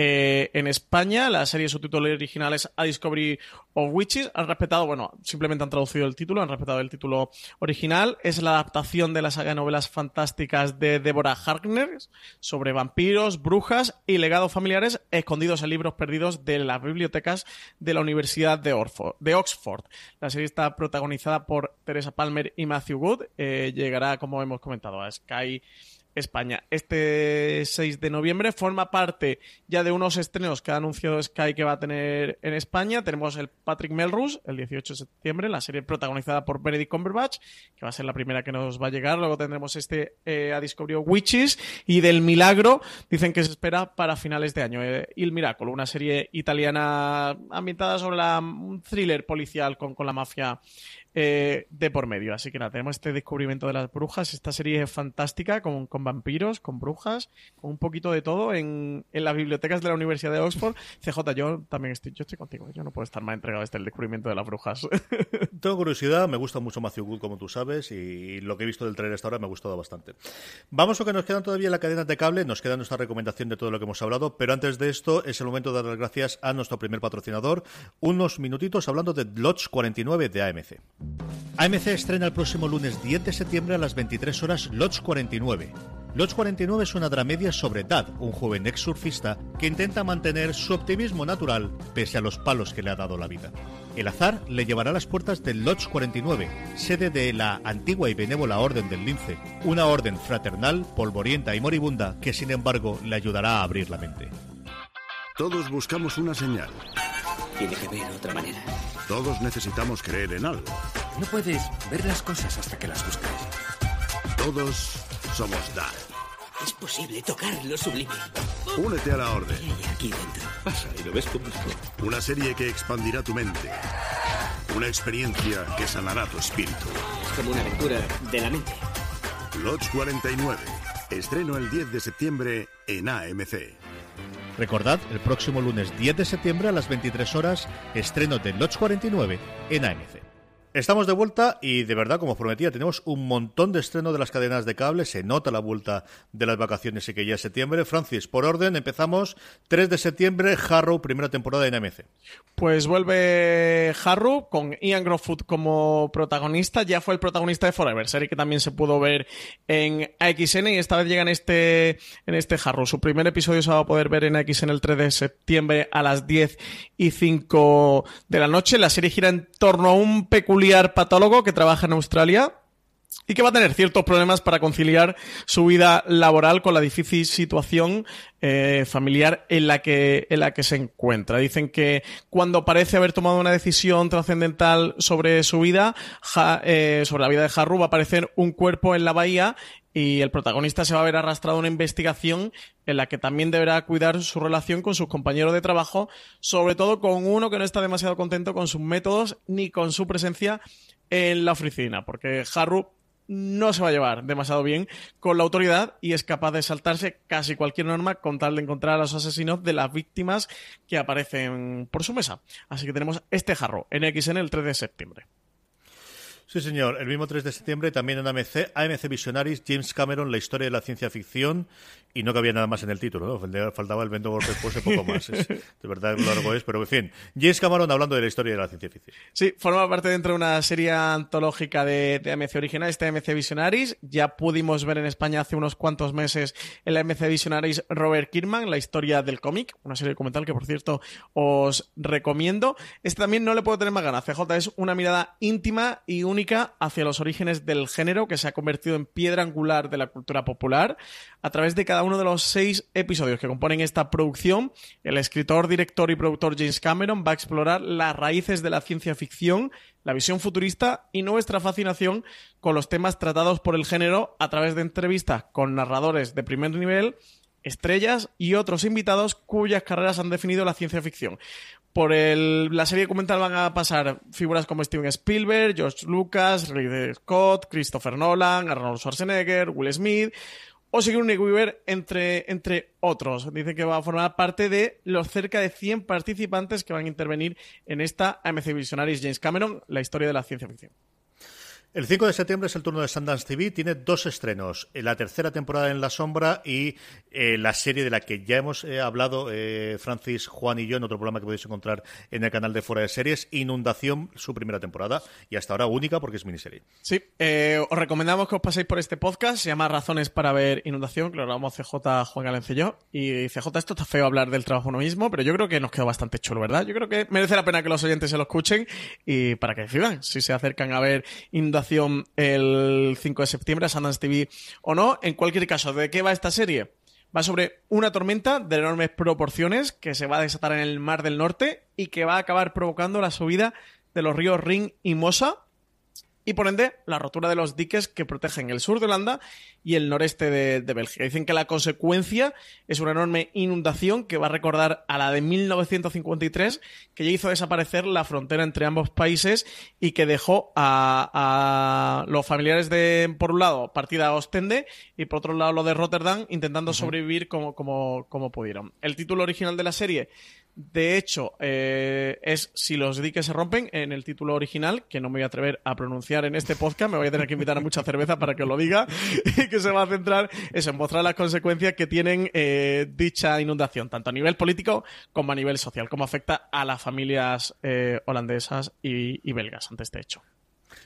eh, en España, la serie su título original es A Discovery of Witches. Han respetado, bueno, simplemente han traducido el título, han respetado el título original. Es la adaptación de la saga de novelas fantásticas de Deborah Harkner sobre vampiros, brujas y legados familiares escondidos en libros perdidos de las bibliotecas de la Universidad de, Oxford. La serie está protagonizada por Teresa Palmer y Matthew Wood. Eh, llegará, como hemos comentado, a Sky España. Este 6 de noviembre forma parte ya de unos estrenos que ha anunciado Sky que va a tener en España. Tenemos el Patrick Melrose el 18 de septiembre, la serie protagonizada por Benedict Cumberbatch, que va a ser la primera que nos va a llegar. Luego tendremos este eh, a Discovery Witches y del Milagro, dicen que se espera para finales de año. Eh, Il Miracolo, una serie italiana ambientada sobre la, un thriller policial con, con la mafia eh, de por medio. Así que nada, tenemos este descubrimiento de las brujas. Esta serie es fantástica con, vampiros, con brujas, con un poquito de todo en, las bibliotecas de la Universidad de Oxford. CJ, yo también estoy, yo estoy contigo. Yo no puedo estar más entregado a este el descubrimiento de las brujas. <laughs> Tengo curiosidad, me gusta mucho Matthew Good, como tú sabes, y lo que he visto del trailer hasta ahora me ha gustado bastante. Vamos a lo que nos quedan todavía en la cadena de cable, nos queda nuestra recomendación de todo lo que hemos hablado, pero antes de esto es el momento de dar las gracias a nuestro primer patrocinador, unos minutitos hablando de Lodge 49 de AMC. AMC estrena el próximo lunes 10 de septiembre a las 23 horas Lodge 49. Lodge 49 es una dramedia sobre Dad, un joven ex surfista que intenta mantener su optimismo natural pese a los palos que le ha dado la vida. El azar le llevará a las puertas del Lodge 49, sede de la antigua y benévola Orden del Lince, una orden fraternal, polvorienta y moribunda que sin embargo le ayudará a abrir la mente. Todos buscamos una señal. Tiene que haber otra manera. Todos necesitamos creer en algo. No puedes ver las cosas hasta que las buscas. Todos somos Dad. Es posible tocar lo sublime. Únete a la orden. ¿Qué hay aquí dentro? Pasa y lo ves como Una serie que expandirá tu mente. Una experiencia que sanará tu espíritu. Es como una aventura de la mente. Lodge 49. Estreno el 10 de septiembre en AMC. Recordad, el próximo lunes 10 de septiembre a las 23 horas, estreno de Lodge 49 en AMC. Estamos de vuelta y de verdad, como os prometía, tenemos un montón de estreno de las cadenas de cable. Se nota la vuelta de las vacaciones y que ya es septiembre. Francis, por orden, empezamos 3 de septiembre, Harrow, primera temporada en AMC. Pues vuelve Harrow con Ian Groffoot como protagonista. Ya fue el protagonista de Forever, serie que también se pudo ver en AXN y esta vez llega en este, en este Harrow. Su primer episodio se va a poder ver en AXN el 3 de septiembre a las 10 y 5 de la noche. La serie gira en torno a un peculiar patólogo que trabaja en Australia y que va a tener ciertos problemas para conciliar su vida laboral con la difícil situación eh, familiar en la que en la que se encuentra. Dicen que cuando parece haber tomado una decisión trascendental sobre su vida, eh, sobre la vida de Haru, va a aparecer un cuerpo en la bahía y el protagonista se va a ver arrastrado a una investigación en la que también deberá cuidar su relación con sus compañeros de trabajo, sobre todo con uno que no está demasiado contento con sus métodos ni con su presencia en la oficina, porque Haru no se va a llevar demasiado bien con la autoridad y es capaz de saltarse casi cualquier norma con tal de encontrar a los asesinos de las víctimas que aparecen por su mesa. Así que tenemos este jarro en el 3 de septiembre. Sí, señor. El mismo 3 de septiembre también en AMC, AMC Visionaries, James Cameron, la historia de la ciencia ficción. Y no cabía nada más en el título, ¿no? Faltaba el vento después de poco más. Es, <laughs> de verdad lo largo es, pero en fin. James Cameron hablando de la historia de la ciencia ficción. Sí, forma parte dentro de una serie antológica de, de AMC original, este AMC Visionaries. Ya pudimos ver en España hace unos cuantos meses el AMC Visionaries Robert Kirkman, la historia del cómic, una serie documental que, por cierto, os recomiendo. Este también no le puedo tener más ganas. CJ es una mirada íntima y un hacia los orígenes del género que se ha convertido en piedra angular de la cultura popular. A través de cada uno de los seis episodios que componen esta producción, el escritor, director y productor James Cameron va a explorar las raíces de la ciencia ficción, la visión futurista y nuestra fascinación con los temas tratados por el género a través de entrevistas con narradores de primer nivel estrellas y otros invitados cuyas carreras han definido la ciencia ficción. Por el, la serie documental van a pasar figuras como Steven Spielberg, George Lucas, Ridley Scott, Christopher Nolan, Arnold Schwarzenegger, Will Smith o Sigourney Weaver, entre, entre otros. Dice que va a formar parte de los cerca de 100 participantes que van a intervenir en esta AMC Visionaries James Cameron, la historia de la ciencia ficción. El 5 de septiembre es el turno de Sundance TV. Tiene dos estrenos: la tercera temporada en La Sombra y eh, la serie de la que ya hemos eh, hablado eh, Francis, Juan y yo en otro programa que podéis encontrar en el canal de Fuera de Series. Inundación, su primera temporada y hasta ahora única porque es miniserie. Sí, os recomendamos que os paséis por este podcast. Se llama Razones para ver Inundación, que lo grabamos CJ, Juan Galencillo. Y CJ, esto está feo hablar del trabajo uno mismo, pero yo creo que nos quedó bastante chulo, ¿verdad? Yo creo que merece la pena que los oyentes se lo escuchen y para que decidan si se acercan a ver Inundación el 5 de septiembre a Sundance TV o no. En cualquier caso, ¿de qué va esta serie? Va sobre una tormenta de enormes proporciones que se va a desatar en el Mar del Norte y que va a acabar provocando la subida de los ríos Ring y Mosa y por ende la rotura de los diques que protegen el sur de Holanda y el noreste de, de Bélgica. Dicen que la consecuencia es una enorme inundación que va a recordar a la de 1953, que ya hizo desaparecer la frontera entre ambos países y que dejó a, a los familiares de, por un lado, partida a Ostende y por otro lado, lo de Rotterdam, intentando sobrevivir como, como, como pudieron. El título original de la serie de hecho, eh, es Si los diques se rompen en el título original, que no me voy a atrever a pronunciar en este podcast, me voy a tener que invitar a mucha cerveza para que lo diga, <laughs> y que se va a centrar eso, en mostrar las consecuencias que tienen eh, dicha inundación, tanto a nivel político como a nivel social, cómo afecta a las familias eh, holandesas y, y belgas ante este hecho.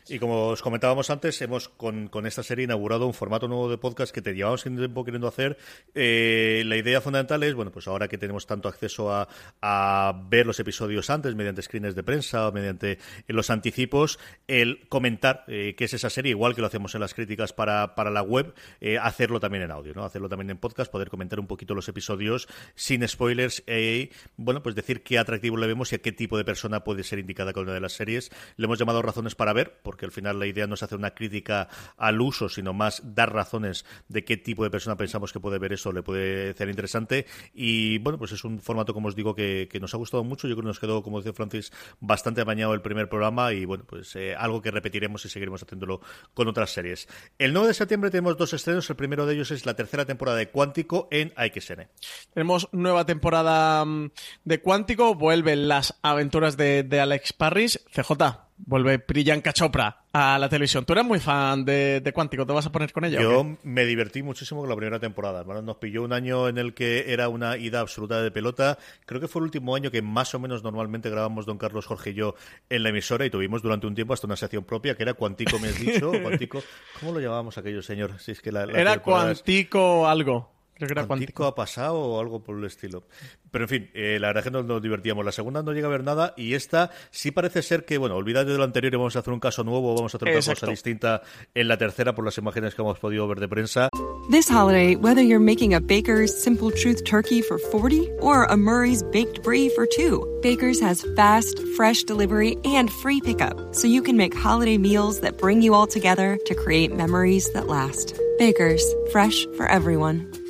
Y como os comentábamos antes, hemos con, con, esta serie inaugurado un formato nuevo de podcast que te llevamos tiempo queriendo hacer. Eh, la idea fundamental es, bueno, pues ahora que tenemos tanto acceso a, a ver los episodios antes, mediante screens de prensa o mediante los anticipos, el comentar eh, qué es esa serie, igual que lo hacemos en las críticas para, para la web, eh, hacerlo también en audio, ¿no? Hacerlo también en podcast, poder comentar un poquito los episodios sin spoilers y, bueno, pues decir qué atractivo le vemos y a qué tipo de persona puede ser indicada con una de las series. Le hemos llamado razones para ver, porque al final la idea no es hacer una crítica al uso, sino más dar razones de qué tipo de persona pensamos que puede ver eso, le puede ser interesante. Y bueno, pues es un formato, como os digo, que, nos ha gustado mucho. Yo creo que nos quedó, como decía Francis, bastante amañado el primer programa y bueno, pues eh, algo que repetiremos y seguiremos haciéndolo con otras series. El 9 de septiembre tenemos dos estrenos. El primero de ellos es la tercera temporada de Cuántico en AXN. Tenemos nueva temporada mm, de Cuántico, vuelven las aventuras de, de Alex Parrish. CJ, vuelve Priyanka Chopra a la televisión. Tú eres muy fan de, de Cuántico, ¿te vas a poner con ella? Yo me divertí muchísimo con la primera temporada. Bueno, nos pilló un año en el que era una ida absoluta de pelota. Creo que fue el último año que más o menos normalmente grabamos Don Carlos Jorge y yo en la emisora y tuvimos durante un tiempo hasta una sección propia que era Cuántico, me has dicho. <laughs> Cuántico. ¿Cómo lo llamábamos aquello, señor? Si es que la, la era Cuántico algo. Creo que era Cuántico ha pasado o algo por el estilo. Pero en fin, eh, la verdad es que nos, nos, divertíamos. La segunda no llega a ver nada y esta sí parece ser que, bueno, olvidad de lo anterior y vamos a hacer un caso nuevo, vamos a hacer una Exacto. cosa distinta en la tercera por las imágenes que hemos podido ver de prensa. This holiday, whether you're making a Baker's Simple Truth turkey for 40 or a Murray's Baked Brie for 2, Baker's has fast, fresh delivery and free pickup, so you can make holiday meals that bring you all together to create memories that last. Baker's, fresh for everyone.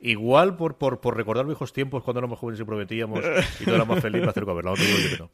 Igual por, por, por recordar viejos tiempos cuando éramos jóvenes y prometíamos y todo era más feliz me acerco a verla.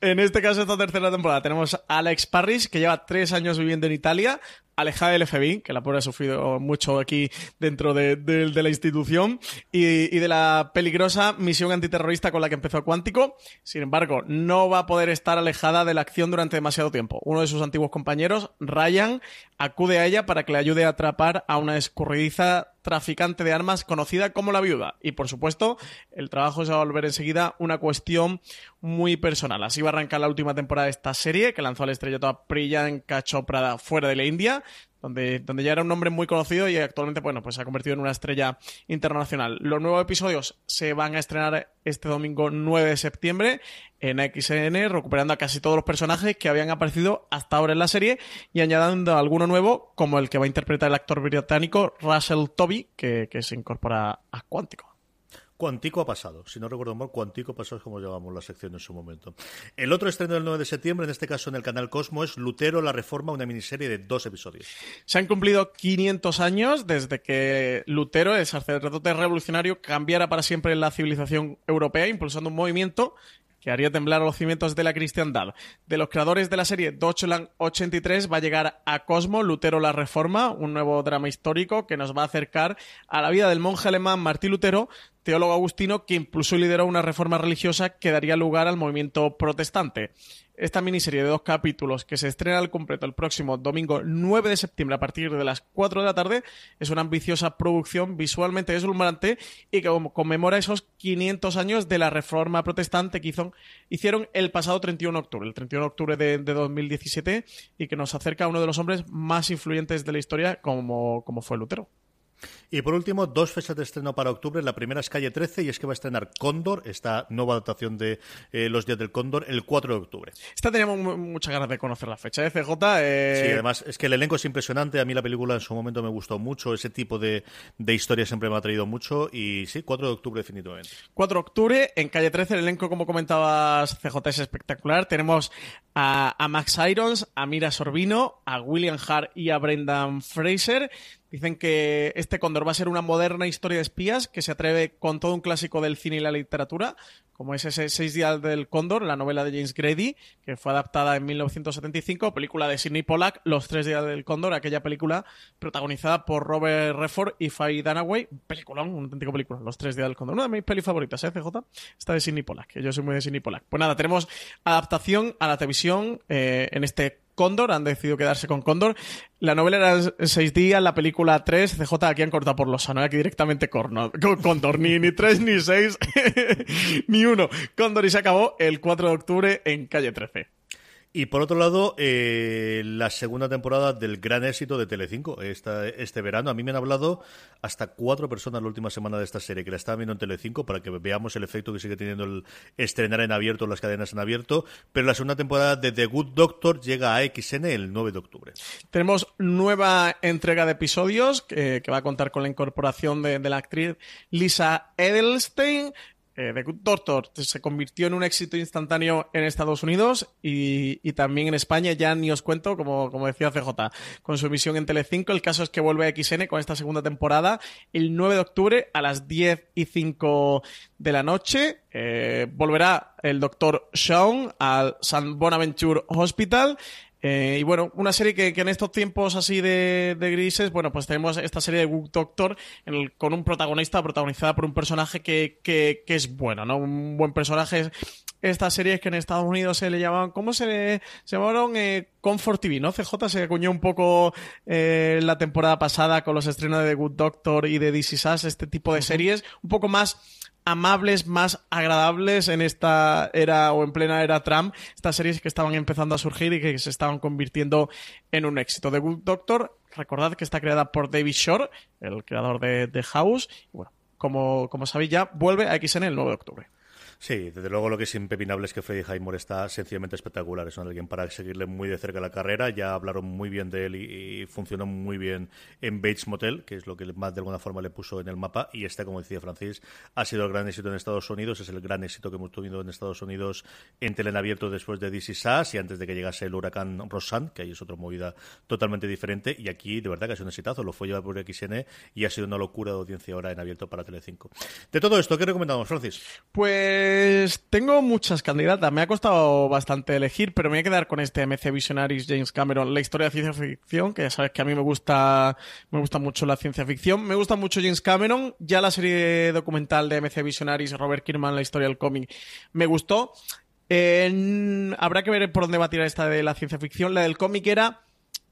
En este caso, esta tercera temporada, tenemos a Alex Parrish, que lleva tres años viviendo en Italia, alejada del FBI, que la pobre ha sufrido mucho aquí dentro de, de, de la institución, y, y, de la peligrosa misión antiterrorista con la que empezó Cuántico. Sin embargo, no va a poder estar alejada de la acción durante demasiado tiempo. Uno de sus antiguos compañeros, Ryan, acude a ella para que le ayude a atrapar a una escurridiza traficante de armas conocida como la viuda. Y por supuesto, el trabajo se va a volver enseguida una cuestión muy personal. Así va a arrancar la última temporada de esta serie, que lanzó al estrellato a Priyanka Chopra fuera de la India, donde, donde ya era un nombre muy conocido y actualmente, bueno, pues se ha convertido en una estrella internacional. Los nuevos episodios se van a estrenar este domingo 9 de septiembre en XN, recuperando a casi todos los personajes que habían aparecido hasta ahora en la serie y añadiendo alguno nuevo, como el que va a interpretar el actor británico Russell Toby, que, que se incorpora a Cuántico. Cuántico ha pasado. Si no recuerdo mal, Cuántico ha pasado es como llamamos la sección en su momento. El otro estreno del 9 de septiembre, en este caso en el canal Cosmo, es Lutero, la Reforma, una miniserie de dos episodios. Se han cumplido 500 años desde que Lutero, el sacerdote revolucionario, cambiara para siempre la civilización europea, impulsando un movimiento que haría temblar los cimientos de la cristiandad. De los creadores de la serie Deutschland 83 va a llegar a Cosmo, Lutero la Reforma, un nuevo drama histórico que nos va a acercar a la vida del monje alemán Martín Lutero teólogo agustino que impulsó y lideró una reforma religiosa que daría lugar al movimiento protestante. Esta miniserie de dos capítulos que se estrena al completo el próximo domingo 9 de septiembre a partir de las 4 de la tarde es una ambiciosa producción visualmente deslumbrante y que conmemora esos 500 años de la reforma protestante que hicieron el pasado 31 de octubre, el 31 de octubre de, de 2017 y que nos acerca a uno de los hombres más influyentes de la historia como, como fue Lutero. Y por último, dos fechas de estreno para octubre. La primera es Calle 13 y es que va a estrenar Cóndor, esta nueva adaptación de eh, Los Días del Cóndor, el 4 de octubre. Esta teníamos muchas ganas de conocer la fecha de CJ. Eh... Sí, además es que el elenco es impresionante. A mí la película en su momento me gustó mucho. Ese tipo de, de historia siempre me ha traído mucho. Y sí, 4 de octubre definitivamente. 4 de octubre, en Calle 13, el elenco, como comentabas, CJ es espectacular. Tenemos a, a Max Irons, a Mira Sorbino, a William Hart y a Brendan Fraser. Dicen que este Cóndor va a ser una moderna historia de espías que se atreve con todo un clásico del cine y la literatura, como es ese Seis días del Cóndor, la novela de James Grady, que fue adaptada en 1975, película de Sidney Pollack, Los tres días del Cóndor, aquella película protagonizada por Robert Redford y Faye Dunaway, peliculón, un auténtico película, Los tres días del Cóndor, una de mis pelis favoritas, ¿eh, CJ? Esta de Sidney Pollack, que yo soy muy de Sidney Pollack. Pues nada, tenemos adaptación a la televisión eh, en este Cóndor, han decidido quedarse con Cóndor. La novela era seis días, la película tres, CJ aquí han cortado por los sano, aquí directamente corno, Cóndor, ni, ni tres, ni seis, <laughs> ni uno. Cóndor y se acabó el 4 de octubre en calle 13. Y por otro lado, eh, la segunda temporada del gran éxito de Telecinco esta, este verano. A mí me han hablado hasta cuatro personas la última semana de esta serie que la estaban viendo en Telecinco para que veamos el efecto que sigue teniendo el estrenar en abierto las cadenas en abierto. Pero la segunda temporada de The Good Doctor llega a XN el 9 de octubre. Tenemos nueva entrega de episodios que, va a contar con la incorporación de, de la actriz Lisa Edelstein eh, The Good Doctor se convirtió en un éxito instantáneo en Estados Unidos y, y, también en España, ya ni os cuento, como, como decía CJ, con su emisión en Telecinco. El caso es que vuelve a XN con esta segunda temporada el 9 de octubre a las 10 y 5 de la noche. Eh, volverá el doctor Sean al San Bonaventure Hospital eh, y bueno, una serie que, que, en estos tiempos así de, de, grises, bueno, pues tenemos esta serie de Good Doctor en el, con un protagonista protagonizada por un personaje que, que, que, es bueno, ¿no? Un buen personaje. Estas series que en Estados Unidos se le llamaban, ¿cómo se le se llamaron? Eh, Comfort TV, ¿no? CJ se acuñó un poco eh, la temporada pasada con los estrenos de The Good Doctor y de DC Sass, este tipo de series, un poco más amables, más agradables en esta era o en plena era Trump, estas series que estaban empezando a surgir y que se estaban convirtiendo en un éxito. The Good Doctor, recordad que está creada por David Shore, el creador de, de House, y bueno, como, como sabéis ya, vuelve a XN el 9 de octubre. Sí, desde luego lo que es impepinable es que Freddy Highmore está sencillamente espectacular. Es alguien para seguirle muy de cerca la carrera. Ya hablaron muy bien de él y, funcionó muy bien en Bates Motel, que es lo que más de alguna forma le puso en el mapa. Y este, como decía Francis, ha sido el gran éxito en Estados Unidos. Es el gran éxito que hemos tenido en Estados Unidos en Telenabierto después de DC Sass y antes de que llegase el huracán Rosan, que ahí es otra movida totalmente diferente. Y aquí, de verdad, que ha sido un exitazo. Lo fue llevado por XN y ha sido una locura de audiencia ahora en abierto para Telecinco. De todo esto, ¿qué recomendamos, Francis? Pues pues tengo muchas candidatas. Me ha costado bastante elegir, pero me voy a quedar con este MC Visionaries James Cameron, la historia de ciencia ficción, que ya sabes que a mí me gusta, me gusta mucho la ciencia ficción. Me gusta mucho James Cameron. Ya la serie documental de MC Visionaries, Robert Kirkman, la historia del cómic, me gustó. Eh, habrá que ver por dónde va a tirar esta de la ciencia ficción. La del cómic era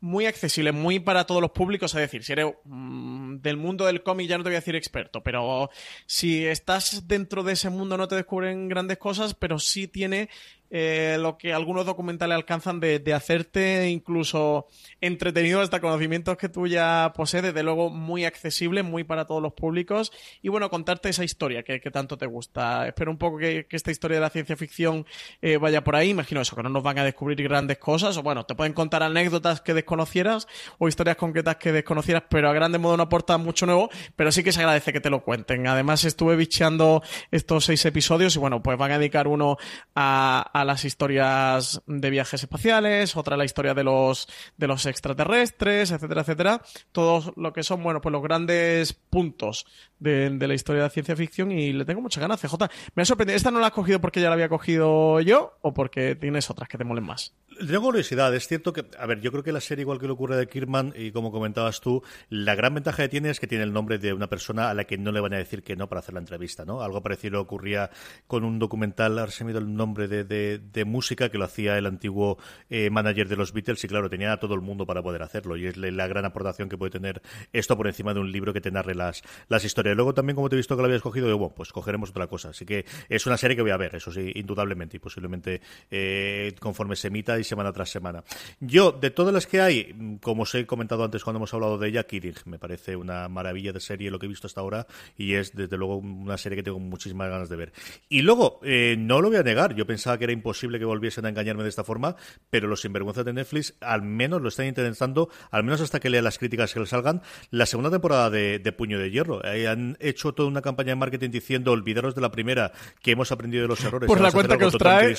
muy accesible, muy para todos los públicos. Es decir, si eres mmm, del mundo del cómic, ya no te voy a decir experto, pero si estás dentro de ese mundo no te descubren grandes cosas, pero sí tiene eh, lo que algunos documentales alcanzan de, hacerte incluso entretenido hasta conocimientos que tú ya posees, desde luego muy accesible, muy para todos los públicos y bueno, contarte esa historia que, tanto te gusta. Espero un poco que, esta historia de la ciencia ficción eh, vaya por ahí, imagino eso, que no nos van a descubrir grandes cosas o bueno, te pueden contar anécdotas que desconocieras o historias concretas que desconocieras, pero a grande modo no aporta mucho nuevo, pero sí que se agradece que te lo cuenten. Además estuve bicheando estos seis episodios y bueno, pues van a dedicar uno a las historias de viajes espaciales, otra la historia de los, de los extraterrestres, etcétera, etcétera. Todo lo que son, bueno, pues los grandes puntos de, la historia de ciencia ficción y le tengo muchas ganas, CJ. Me ha sorprendido. ¿Esta no la has cogido porque ya la había cogido yo o porque tienes otras que te molen más? Tengo curiosidad, es cierto que, a ver, yo creo que la serie, igual que le ocurre de Kirman, y como comentabas tú, la gran ventaja que tiene es que tiene el nombre de una persona a la que no le van a decir que no para hacer la entrevista, ¿no? Algo parecido ocurría con un documental, ahora se me el nombre de, de, música, que lo hacía el antiguo eh, manager de los Beatles, y claro, tenía a todo el mundo para poder hacerlo, y es la gran aportación que puede tener esto por encima de un libro que te narre las, las historias. Luego también, como te he visto que lo habías cogido, digo, bueno, pues cogeremos otra cosa. Así que es una serie que voy a ver, eso sí, indudablemente, y posiblemente eh, conforme se emita y semana tras semana. Yo, de todas las que hay, como os he comentado antes cuando hemos hablado de ella, Kirig me parece una maravilla de serie lo que he visto hasta ahora y es desde luego una serie que tengo muchísimas ganas de ver. Y luego, eh, no lo voy a negar, yo pensaba que era imposible que volviesen a engañarme de esta forma, pero los sinvergüenzas de Netflix al menos lo están intentando, al menos hasta que lea las críticas que le salgan, la segunda temporada de, Puño de Hierro. Eh, han hecho toda una campaña de marketing diciendo olvidaros de la primera, que hemos aprendido de los errores. Por la cuenta que os trae.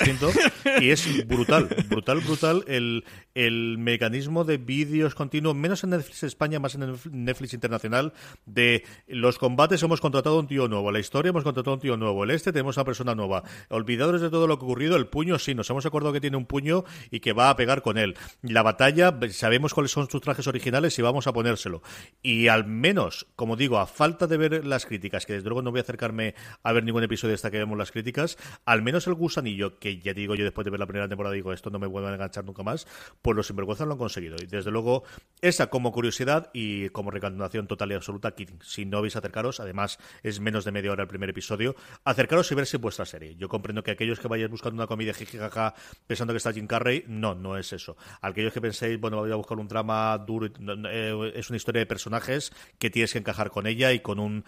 y es brutal, brutal, brutal el, el mecanismo de vídeos continuos, menos en Netflix España, más en Netflix Internacional, de los combates hemos contratado a un tío nuevo, la historia hemos contratado a un tío nuevo, el este tenemos a una persona nueva. Olvidados de todo lo que ha ocurrido, el puño sí, nos hemos acordado que tiene un puño y que va a pegar con él. La batalla, sabemos cuáles son sus trajes originales y vamos a ponérselo. Y al menos, como digo, a falta de ver las críticas, que desde luego no voy a acercarme a ver ningún episodio hasta que vemos las críticas, al menos el gusanillo, que ya digo yo después de ver la primera temporada, digo, esto no me vuelve a enganchar nunca más, pues los sinvergüenzas lo han conseguido. Y desde luego, esa como curiosidad y como recaudación total y absoluta, si no vais a acercaros, además es menos de media hora el primer episodio, acercaros y verse vuestra serie. Yo comprendo que aquellos que vayáis buscando una comedia jijijaja pensando que está Jim Carrey, no, no es eso. Aquellos que penséis, bueno, voy a buscar un drama duro, eh, es una historia de personajes que tienes que encajar con ella y con un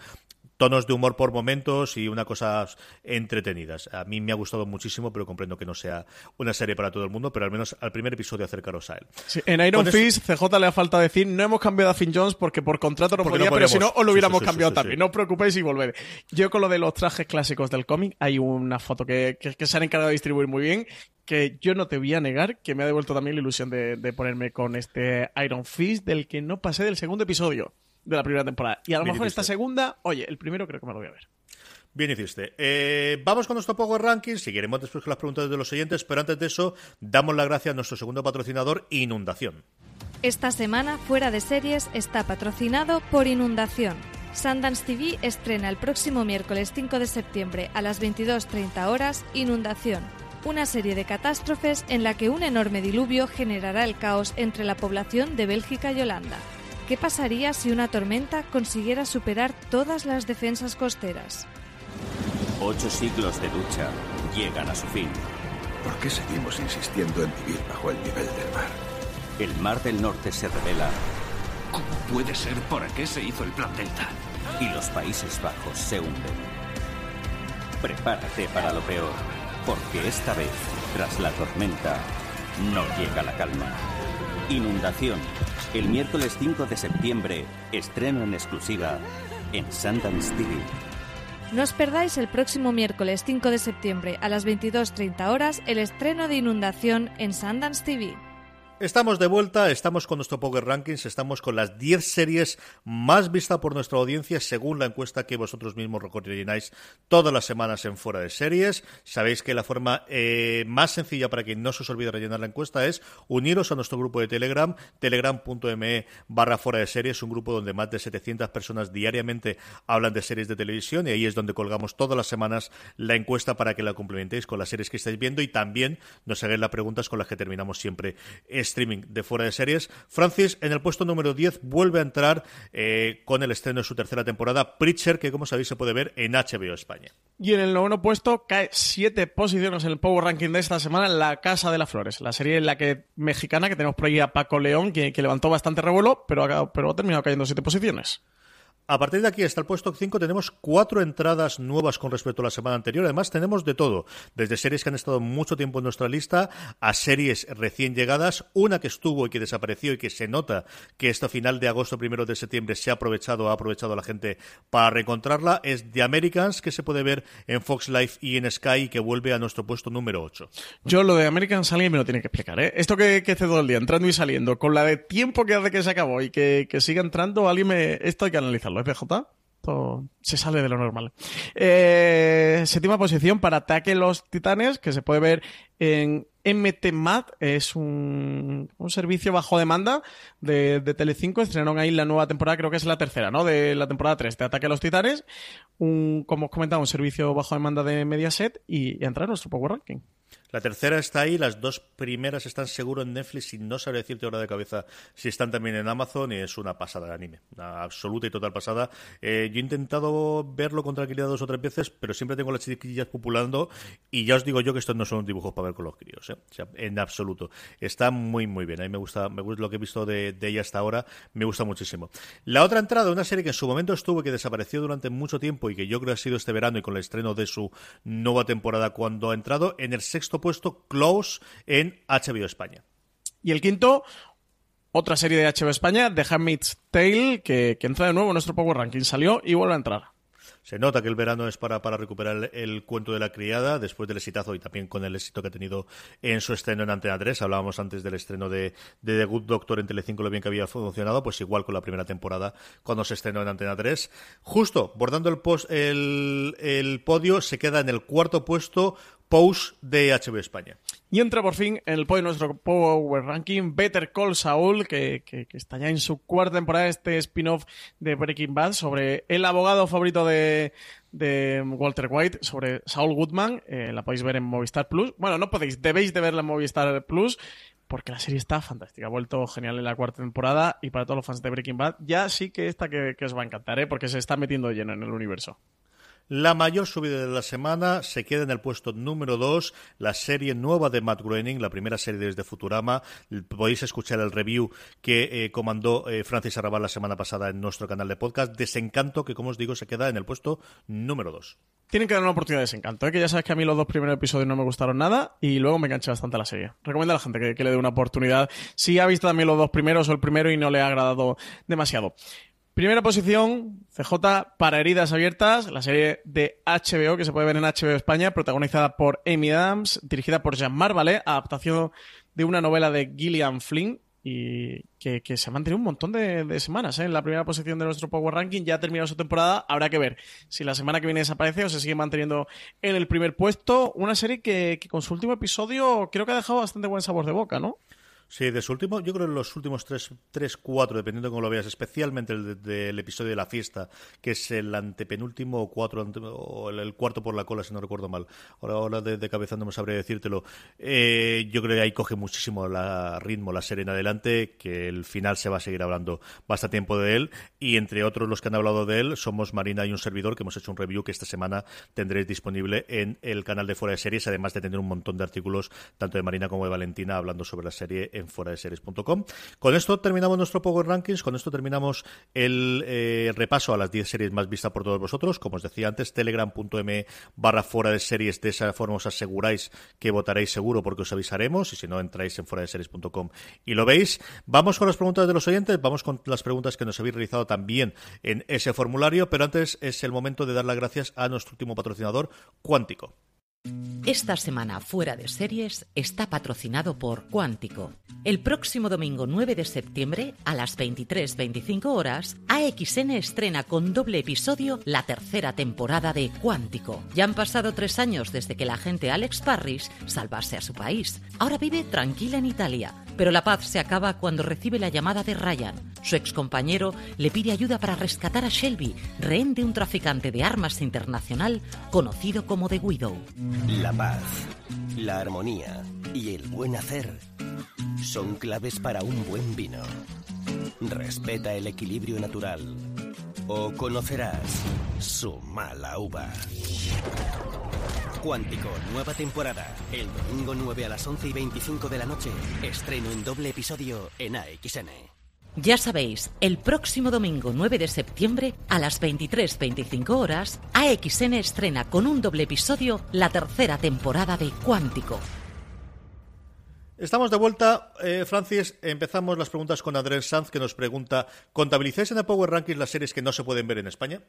tonos de humor por momentos y una cosa entretenidas. A mí me ha gustado muchísimo, pero comprendo que no sea una serie para todo el mundo, pero al menos al primer episodio acercaros a él. en Iron Fist, CJ le ha falta decir, no hemos cambiado a Finn Jones porque por contrato no podía, pero si no, os lo hubiéramos cambiado también. No os preocupéis y volver. Yo con lo de los trajes clásicos del cómic, hay una foto que, se han encargado de distribuir muy bien, que yo no te voy a negar que me ha devuelto también la ilusión de, de ponerme con este Iron Fist del que no pasé del segundo episodio de la primera temporada. Y a lo mejor esta segunda, oye, el primero creo que me lo voy a ver. Bien hiciste. Eh, vamos con nuestro Power Ranking. Seguiremos después con las preguntas de los oyentes, pero antes de eso, damos la gracia a nuestro segundo patrocinador, Inundación. Esta semana, Fuera de Series está patrocinado por Inundación. Sundance TV estrena el próximo miércoles 5 de septiembre a las 22.30 horas Inundación, una serie de catástrofes en la que un enorme diluvio generará el caos entre la población de Bélgica y Holanda. ¿Qué pasaría si una tormenta consiguiera superar todas las defensas costeras? Ocho siglos de lucha llegan a su fin. ¿Por qué seguimos insistiendo en vivir bajo el nivel del mar? El mar del norte se revela. ¿Cómo puede ser? ¿Por qué se hizo el plan Delta? Y los Países Bajos se hunden. Prepárate para lo peor, porque esta vez, tras la tormenta, no llega la calma. Inundación. El miércoles 5 de septiembre, estreno en exclusiva en Sundance TV. No os perdáis el próximo miércoles 5 de septiembre a las 22.30 horas el estreno de Inundación en Sundance TV. Estamos de vuelta, estamos con nuestro Poker Rankings, estamos con las 10 series más vistas por nuestra audiencia según la encuesta que vosotros mismos rellenáis todas las semanas en Fuera de Series. Sabéis que la forma eh, más sencilla para que no se os olvide rellenar la encuesta es uniros a nuestro grupo de Telegram, telegram.me barra Fuera de Series, un grupo donde más de 700 personas diariamente hablan de series de televisión y ahí es donde colgamos todas las semanas la encuesta para que la complementéis con las series que estáis viendo y también nos hagáis las preguntas con las que terminamos siempre streaming de fuera de series. Francis, en el puesto número 10, vuelve a entrar eh, con el estreno de su tercera temporada, Preacher, que como sabéis se puede ver en HBO España. Y en el noveno puesto cae siete posiciones en el Power Ranking de esta semana, La Casa de las Flores, la serie en la que mexicana que tenemos por ahí a Paco León, que, levantó bastante revuelo, pero pero ha terminado cayendo siete posiciones. A partir de aquí, hasta el puesto 5, tenemos cuatro entradas nuevas con respecto a la semana anterior. Además, tenemos de todo, desde series que han estado mucho tiempo en nuestra lista a series recién llegadas. Una que estuvo y que desapareció y que se nota que esta final de agosto, primero de septiembre, se ha aprovechado, ha aprovechado la gente para reencontrarla. Es The Americans, que se puede ver en Fox Life y en Sky y que vuelve a nuestro puesto número 8. Yo lo de Americans alguien me lo tiene que explicar. ¿eh? Esto que, que hace todo el día, entrando y saliendo, con la de tiempo que hace que se acabó y que, que siga entrando, alguien me... Esto hay que analizarlo. FJ, se sale de lo normal. Eh, séptima posición para Ataque los Titanes, que se puede ver en MTMAD es un, servicio bajo demanda de, de Telecinco. Estrenaron ahí la nueva temporada, creo que es la tercera, ¿no? De la temporada 3 de Ataque a los Titanes. Un, como os comentaba, un servicio bajo demanda de Mediaset y, y entrar en nuestro Power Ranking. La tercera está ahí, las dos primeras están seguro en Netflix y no sabré decirte ahora de cabeza si están también en Amazon y es una pasada de anime, una absoluta y total pasada. Eh, yo he intentado verlo con tranquilidad dos o tres veces, pero siempre tengo las chiquillas populando y ya os digo yo que estos no son dibujos para ver con los críos, ¿eh? en absoluto. Está muy muy bien, a mí me gusta, me gusta lo que he visto de, de ella hasta ahora, me gusta muchísimo. La otra entrada, una serie que en su momento estuvo que desapareció durante mucho tiempo y que yo creo ha sido este verano y con el estreno de su nueva temporada cuando ha entrado en el sexto puesto Close en HBO España. Y el quinto, otra serie de HBO España, The Handmaid's Tale, que, que entra de nuevo en nuestro Power Ranking. Salió y vuelve a entrar. Se nota que el verano es para, para recuperar el, el, cuento de la criada, después del exitazo y también con el éxito que ha tenido en su estreno en Antena 3. Hablábamos antes del estreno de, de The Good Doctor en Telecinco, lo bien que había funcionado, pues igual con la primera temporada cuando se estrenó en Antena 3. Justo, bordando el, post, el, el podio, se queda en el cuarto puesto Pose de HBO España. Y entra por fin en el podio nuestro Power Ranking Better Call Saul, que, que, está ya en su cuarta temporada, este spin-off de Breaking Bad, sobre el abogado favorito de, de Walter White, sobre Saul Goodman. Eh, la podéis ver en Movistar Plus. Bueno, no podéis, debéis de verla en Movistar Plus, porque la serie está fantástica. Ha vuelto genial en la cuarta temporada y para todos los fans de Breaking Bad, ya sí que esta que, que os va a encantar, ¿eh? porque se está metiendo lleno en el universo. La mayor subida de la semana se queda en el puesto número 2, la serie nueva de Matt Groening, la primera serie desde Futurama. Podéis escuchar el review que eh, comandó eh, Francis Arrabal la semana pasada en nuestro canal de podcast. Desencanto, que como os digo, se queda en el puesto número 2. Tienen que dar una oportunidad de Desencanto, ¿eh? que ya sabes que a mí los dos primeros episodios no me gustaron nada y luego me enganché bastante a la serie. Recomiendo a la gente que, que le dé una oportunidad si ha visto también los dos primeros o el primero y no le ha agradado demasiado. Primera posición, CJ para heridas abiertas, la serie de HBO que se puede ver en HBO España, protagonizada por Amy Adams, dirigida por Jean-Marc Vallée, adaptación de una novela de Gillian Flynn y que, que se ha mantenido un montón de, semanas ¿eh? en la primera posición de nuestro Power Ranking. Ya ha terminado su temporada, habrá que ver si la semana que viene desaparece o se sigue manteniendo en el primer puesto. Una serie que con su último episodio creo que ha dejado bastante buen sabor de boca, ¿no? Sí, de su último, yo creo en los últimos tres, tres cuatro, dependiendo de cómo lo veas, especialmente el del de, episodio de la fiesta, que es el antepenúltimo o cuatro, ante, o el, cuarto por la cola, si no recuerdo mal. Ahora, ahora de, de no me sabré decírtelo. Eh, yo creo que ahí coge muchísimo la ritmo la serie en adelante, que el final se va a seguir hablando bastante tiempo de él, y entre otros los que han hablado de él, somos Marina y un servidor, que hemos hecho un review que esta semana tendréis disponible en el canal de Fuera de Series, además de tener un montón de artículos, tanto de Marina como de Valentina, hablando sobre la serie en fuera de series.com. Con esto terminamos nuestro Power Rankings, con esto terminamos el eh, repaso a las 10 series más vistas por todos vosotros. Como os decía antes, telegram.m barra fuera de series, de esa forma os aseguráis que votaréis seguro porque os avisaremos y si no entráis en fuera y lo veis. Vamos con las preguntas de los oyentes, vamos con las preguntas que nos habéis realizado también en ese formulario, pero antes es el momento de dar las gracias a nuestro último patrocinador, Cuántico. Esta semana fuera de series está patrocinado por Cuántico. El próximo domingo 9 de septiembre a las 23.25 horas, AXN estrena con doble episodio la tercera temporada de Cuántico. Ya han pasado tres años desde que la agente Alex Parrish salvase a su país. Ahora vive tranquila en Italia, pero la paz se acaba cuando recibe la llamada de Ryan. Su excompañero le pide ayuda para rescatar a Shelby, rehén de un traficante de armas internacional conocido como The Widow. La paz, la armonía y el buen hacer son claves para un buen vino. Respeta el equilibrio natural o conocerás su mala uva. Cuántico, nueva temporada. El domingo 9 a las 11 y 25 de la noche. Estreno en doble episodio en AXN. Ya sabéis, el próximo domingo 9 de septiembre a las 23.25 horas, AXN estrena con un doble episodio la tercera temporada de Cuántico. Estamos de vuelta, eh, Francis. Empezamos las preguntas con Andrés Sanz, que nos pregunta: ¿contabilizáis en el Power Rankings las series que no se pueden ver en España?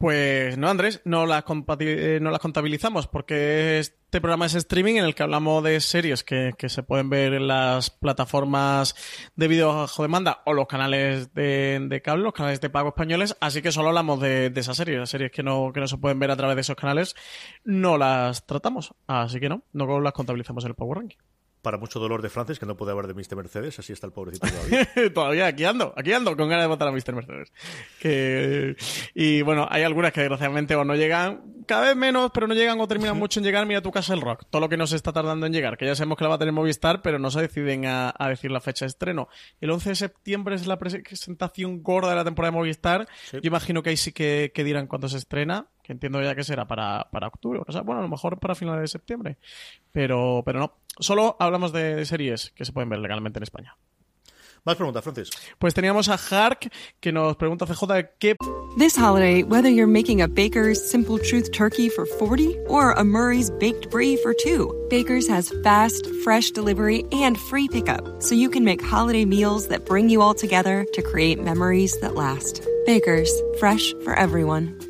Pues no, Andrés, no las, eh, no las contabilizamos porque este programa es streaming en el que hablamos de series que, se pueden ver en las plataformas de vídeo bajo demanda o los canales de, cable, los canales de pago españoles, así que solo hablamos de, de esas series, las series que no, que no se pueden ver a través de esos canales, no las tratamos, así que no, no las contabilizamos en el Power Ranking para mucho dolor de Francis, que no puede hablar de Mr. Mercedes, así está el pobrecito todavía. <laughs> todavía, aquí ando, aquí ando, con ganas de votar a Mr. Mercedes. Y bueno, hay algunas que desgraciadamente o no llegan, cada vez menos, pero no llegan o terminan <laughs> mucho en llegar. Mira tu casa el rock, todo lo que nos está tardando en llegar, que ya sabemos que la va a tener Movistar, pero no se deciden a, decir la fecha de estreno. El 11 de septiembre es la presentación gorda de la temporada de Movistar. Yo imagino que ahí sí que, que dirán cuándo se estrena entiendo ya que será para, para octubre, o sea, bueno, a lo mejor para finales de septiembre, pero, pero no. Solo hablamos de series que se pueden ver legalmente en España. Más preguntas, Francis. Pues teníamos a Hark que nos pregunta CJ qué. This holiday, whether you're making a Baker's Simple Truth turkey for 40 or a Murray's baked brie for 2, Baker's has fast, fresh delivery and free pickup, so you can make holiday meals that bring you all together to create memories that last. Baker's, fresh for everyone.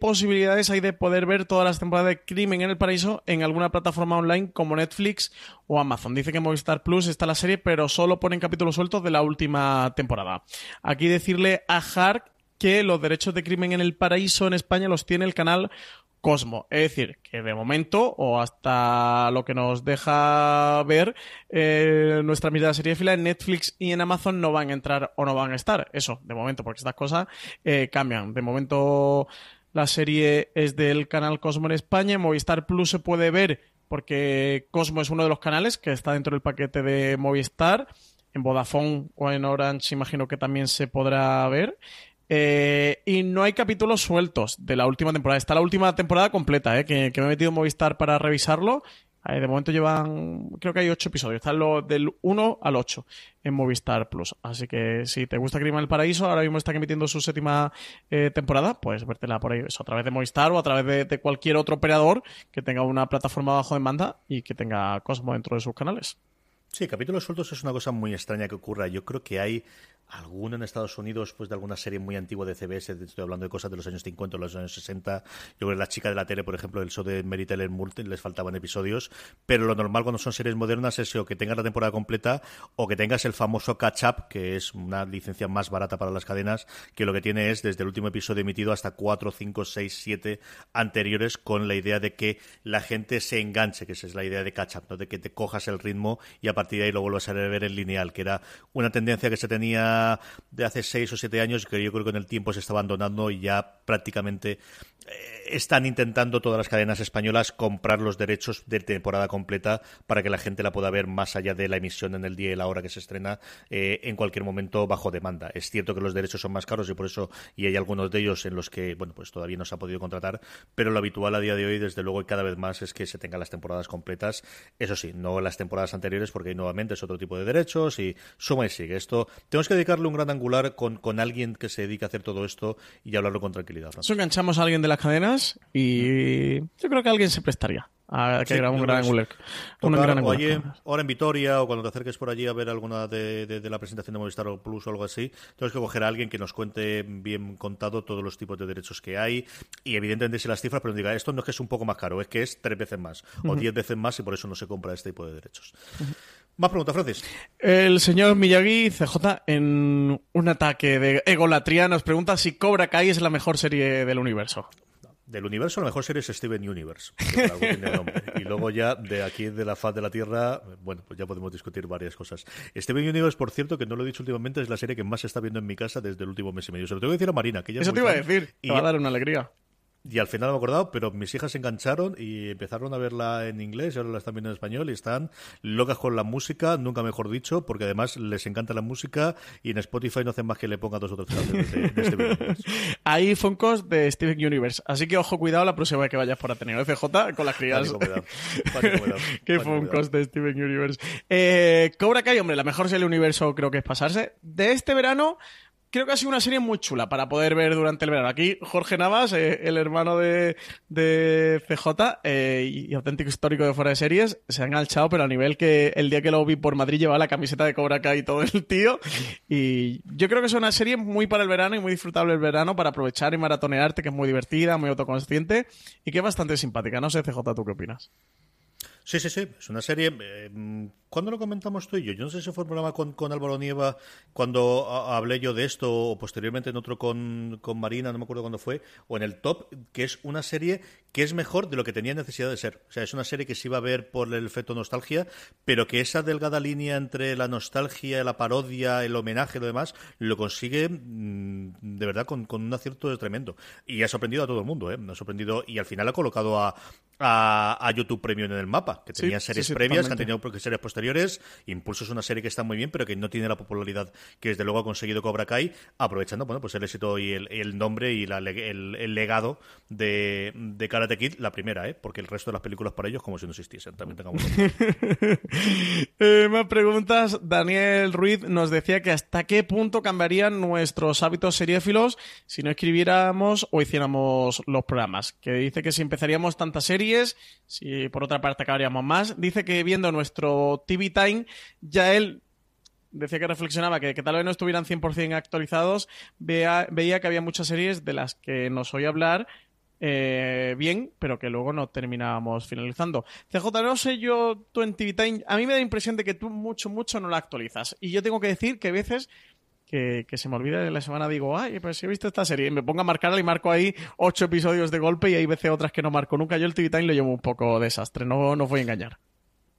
posibilidades hay de poder ver todas las temporadas de Crimen en el Paraíso en alguna plataforma online como Netflix o Amazon. Dice que en Movistar Plus está la serie, pero solo ponen capítulos sueltos de la última temporada. Aquí decirle a Hark que los derechos de Crimen en el Paraíso en España los tiene el canal Cosmo. Es decir, que de momento, o hasta lo que nos deja ver, eh, nuestra mirada serie fila en Netflix y en Amazon no van a entrar o no van a estar. Eso, de momento, porque estas cosas eh, cambian. De momento la serie es del canal Cosmo en España. Movistar Plus se puede ver porque Cosmo es uno de los canales que está dentro del paquete de Movistar. En Vodafone o en Orange imagino que también se podrá ver. Eh, y no hay capítulos sueltos de la última temporada. Está la última temporada completa, eh, que, que, me he metido en Movistar para revisarlo de momento llevan, creo que hay ocho episodios. Están los del 1 al 8 en Movistar Plus. Así que si te gusta Crimen el Paraíso, ahora mismo están emitiendo su séptima eh, temporada, pues vértela por ahí, a través de Movistar o a través de, cualquier otro operador que tenga una plataforma bajo demanda y que tenga Cosmo dentro de sus canales. Sí, capítulos sueltos es una cosa muy extraña que ocurra. Yo creo que hay alguno en Estados Unidos, pues de alguna serie muy antigua de CBS, estoy hablando de cosas de los años 50 o los años 60. Yo creo que la chica de la tele, por ejemplo, el show de Mary Taylor les faltaban episodios, pero lo normal cuando son series modernas es o que tengas la temporada completa o que tengas el famoso catch-up, que es una licencia más barata para las cadenas, que lo que tiene es desde el último episodio emitido hasta 4, 5, 6, 7 anteriores, con la idea de que la gente se enganche, que esa es la idea de catch-up, ¿no? de que te cojas el ritmo y a partir de ahí lo vuelvas a ver en lineal, que era una tendencia que se tenía de hace seis o siete años que yo creo que en el tiempo se está abandonando y ya prácticamente están intentando todas las cadenas españolas comprar los derechos de temporada completa para que la gente la pueda ver más allá de la emisión en el día y la hora que se estrena eh, en cualquier momento bajo demanda. Es cierto que los derechos son más caros y por eso y hay algunos de ellos en los que bueno pues todavía no se ha podido contratar, pero lo habitual a día de hoy desde luego y cada vez más es que se tengan las temporadas completas. Eso sí, no las temporadas anteriores porque nuevamente es otro tipo de derechos y suma y sigue. Esto tenemos que dedicarle un gran angular con, con alguien que se dedique a hacer todo esto y hablarlo con tranquilidad. Eso enganchamos a alguien de las cadenas y yo creo que alguien se prestaría a que un gran angular. ahora en Vitoria o cuando te acerques por allí a ver alguna de, la presentación de Movistar Plus o algo así, tienes que coger a alguien que nos cuente bien contado todos los tipos de derechos que hay y evidentemente si las cifras, pero diga, esto no es que es un poco más caro, es que es tres veces más o diez veces más y por eso no se compra este tipo de derechos. Más preguntas, Francis. El señor Miyagi, CJ, en un ataque de egolatría, nos pregunta si Cobra Kai es la mejor serie del universo del universo, la mejor serie es Steven Universe. <laughs> Y luego ya de aquí, de la faz de la Tierra, bueno, pues ya podemos discutir varias cosas. Steven Universe, por cierto, que no lo he dicho últimamente, es la serie que más se está viendo en mi casa desde el último mes y medio. Se lo tengo que decir a Marina, que ya Eso te iba a decir, y va a dar una alegría. Y al final no me he acordado, pero mis hijas se engancharon y empezaron a verla en inglés y ahora la están viendo en español y están locas con la música, nunca mejor dicho, porque además les encanta la música y en Spotify no hacen más que le ponga dos o tres canciones de, de Steven Universe. <laughs> Hay Funkos de Steven Universe, así que ojo, cuidado la próxima vez que vayas por Ateneo FJ con las crías. <laughs> Qué Funkos de Steven Universe. Eh, Cobra Kai, hombre, la mejor serie del universo creo que es pasarse. De este verano, creo que ha sido una serie muy chula para poder ver durante el verano. Aquí Jorge Navas, eh, el hermano de, de CJ eh, y, auténtico histórico de fuera de series, se ha enganchado, pero a nivel que el día que lo vi por Madrid llevaba la camiseta de Cobra Kai y todo el tío. Y yo creo que es una serie muy para el verano y muy disfrutable el verano para aprovechar y maratonearte, que es muy divertida, muy autoconsciente y que es bastante simpática. No sé, CJ, ¿tú qué opinas? Sí, sí, sí, es una serie. Eh, ¿Cuándo lo comentamos tú y yo? Yo no sé si fue un programa con, con Álvaro Nieva cuando a- hablé yo de esto, o posteriormente en otro con, con Marina, no me acuerdo cuándo fue, o en el top, que es una serie que es mejor de lo que tenía necesidad de ser. O sea, es una serie que se iba a ver por el efecto nostalgia, pero que esa delgada línea entre la nostalgia, la parodia, el homenaje y lo demás, lo consigue mm, de verdad con, con un acierto tremendo. Y ha sorprendido a todo el mundo, ¿eh? Ha sorprendido y al final ha colocado a, a, a YouTube Premium en el mapa, que tenía sí, series sí, previas, totalmente. que han tenido series posteriores. Impulso es una serie que está muy bien, pero que no tiene la popularidad que desde luego ha conseguido Cobra Kai, aprovechando bueno, pues el éxito y el, nombre y el legado de, de Karate Kid, la primera, ¿eh? porque el resto de las películas para ellos como si no existiesen. También tengamos <laughs> Eh, más preguntas. Daniel Ruiz nos decía que hasta qué punto cambiarían nuestros hábitos seriéfilos si no escribiéramos o hiciéramos los programas. Que dice que si empezaríamos tantas series, si por otra parte acabaríamos más. Dice que viendo nuestro TV Time, ya él decía que reflexionaba que, tal vez no estuvieran 100% actualizados, veía que había muchas series de las que nos oía hablar eh, bien, pero que luego no terminábamos finalizando. CJ, no sé yo, tú en TV Time, a mí me da la impresión de que tú mucho, mucho no la actualizas. Y yo tengo que decir que a veces que, se me olvida de la semana, digo, ay, pues he visto esta serie, me pongo a marcarla y marco ahí ocho episodios de golpe y hay veces otras que no marco nunca. Yo el TV Time lo llevo un poco desastre, no, no os voy a engañar.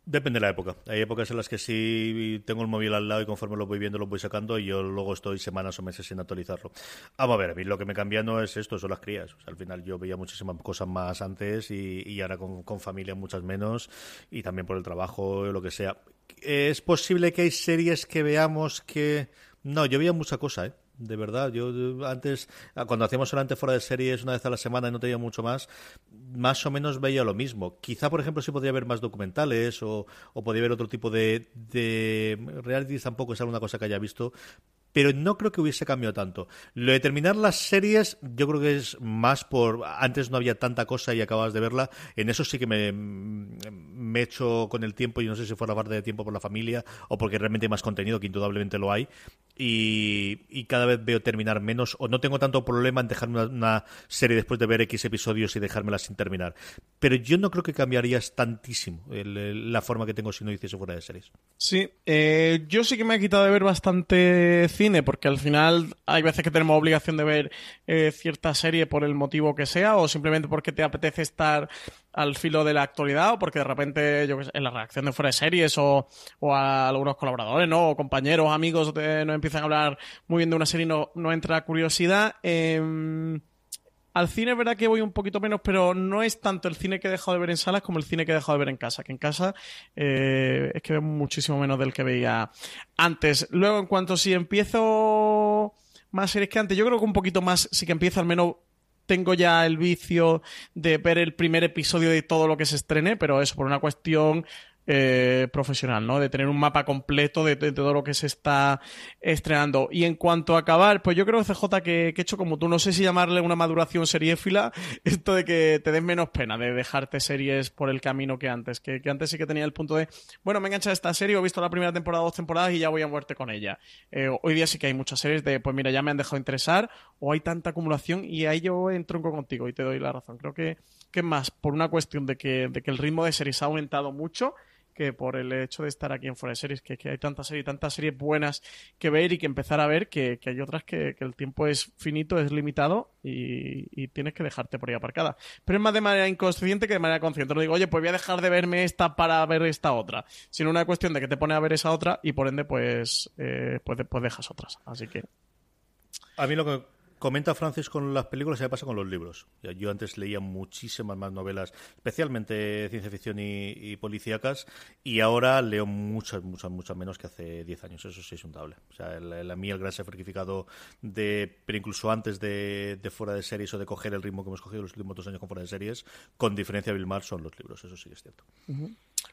Depende de la época. Hay épocas en las que sí tengo el móvil al lado y conforme lo voy viendo lo voy sacando y yo luego estoy semanas o meses sin actualizarlo. Vamos a ver, a mí lo que me cambia no es esto, son las crías. Al final yo veía muchísimas cosas más antes y, y ahora con, con familia muchas menos y también por el trabajo o lo que sea. Es posible que hay series que veamos que... No, yo veía mucha cosa, ¿eh? De verdad, yo antes, ah, cuando hacíamos solamente fuera de series una vez a la semana y no tenía mucho más, más o menos veía lo mismo. Quizá, por ejemplo, sí podría ver más documentales o, o podría ver otro tipo de, de realities, tampoco es alguna cosa que haya visto, pero no creo que hubiese cambiado tanto. Lo de terminar las series, yo creo que es más por. Antes no había tanta cosa y acababas de verla. En eso sí que me, me he hecho con el tiempo, y no sé si fue la parte de tiempo por la familia o porque realmente hay más contenido, que indudablemente lo hay. Y, cada vez veo terminar menos, o no tengo tanto problema en dejar una, serie después de ver X episodios y dejármela sin terminar. Pero yo no creo que cambiarías tantísimo el- la forma que tengo si no hiciese fuera de series. Sí, eh, yo sí que me he quitado de ver bastante porque al final hay veces que tenemos obligación de ver eh, cierta serie por el motivo que sea, o simplemente porque te apetece estar al filo de la actualidad, o porque de repente, yo qué sé, en la reacción de fuera de series, o, o a algunos colaboradores, ¿no? O compañeros, amigos, te- nos empiezan a hablar muy bien de una serie y no, no entra curiosidad. Em, al cine es verdad que voy un poquito menos, pero no es tanto el cine que he dejado de ver en salas como el cine que he dejado de ver en casa. Que en casa eh, es que veo muchísimo menos del que veía antes. Luego, en cuanto si empiezo más series que antes, yo creo que un poquito más, sí que empiezo al menos tengo ya el vicio de ver el primer episodio de todo lo que se estrene, pero eso por una cuestión eh, profesional, ¿no? De tener un mapa completo de, todo lo que se está estrenando. Y en cuanto a acabar, pues yo creo, CJ, que, que he hecho como tú, no sé si llamarle una maduración seriéfila, <laughs> esto de que te des menos pena de dejarte series por el camino que antes, que, que antes sí que tenía el punto de, bueno, me engancha esta serie, he visto la primera temporada, dos temporadas y ya voy a muerte con ella. Eh, hoy día sí que hay muchas series de, pues mira, ya me han dejado interesar, o hay tanta acumulación y ahí yo entronco contigo y te doy la razón. Creo que, que más por una cuestión de que, de que el ritmo de series ha aumentado mucho que por el hecho de estar aquí en Fuera de Series, que, que hay tantas series, tantas series buenas que ver y que empezar a ver, que, que hay otras que, que el tiempo es finito, es limitado y, y tienes que dejarte por ahí aparcada. Pero es más de manera inconsciente que de manera consciente. No digo, oye, pues voy a dejar de verme esta para ver esta otra, sino una cuestión de que te pone a ver esa otra y por ende, pues, eh, pues, pues dejas otras. Así que A mí lo que comenta Francis con las películas me pasa con los libros. Yo antes leía muchísimas más novelas, especialmente de ciencia ficción y, policíacas, y ahora leo muchas, muchas, muchas menos que hace 10 años. Eso sí es un dable. O sea, la, mía, el gran sacrificado de, pero incluso antes de, fuera de series o de coger el ritmo que hemos cogido los últimos dos años con fuera de series, con diferencia Vilmar son los libros. Eso sí es cierto.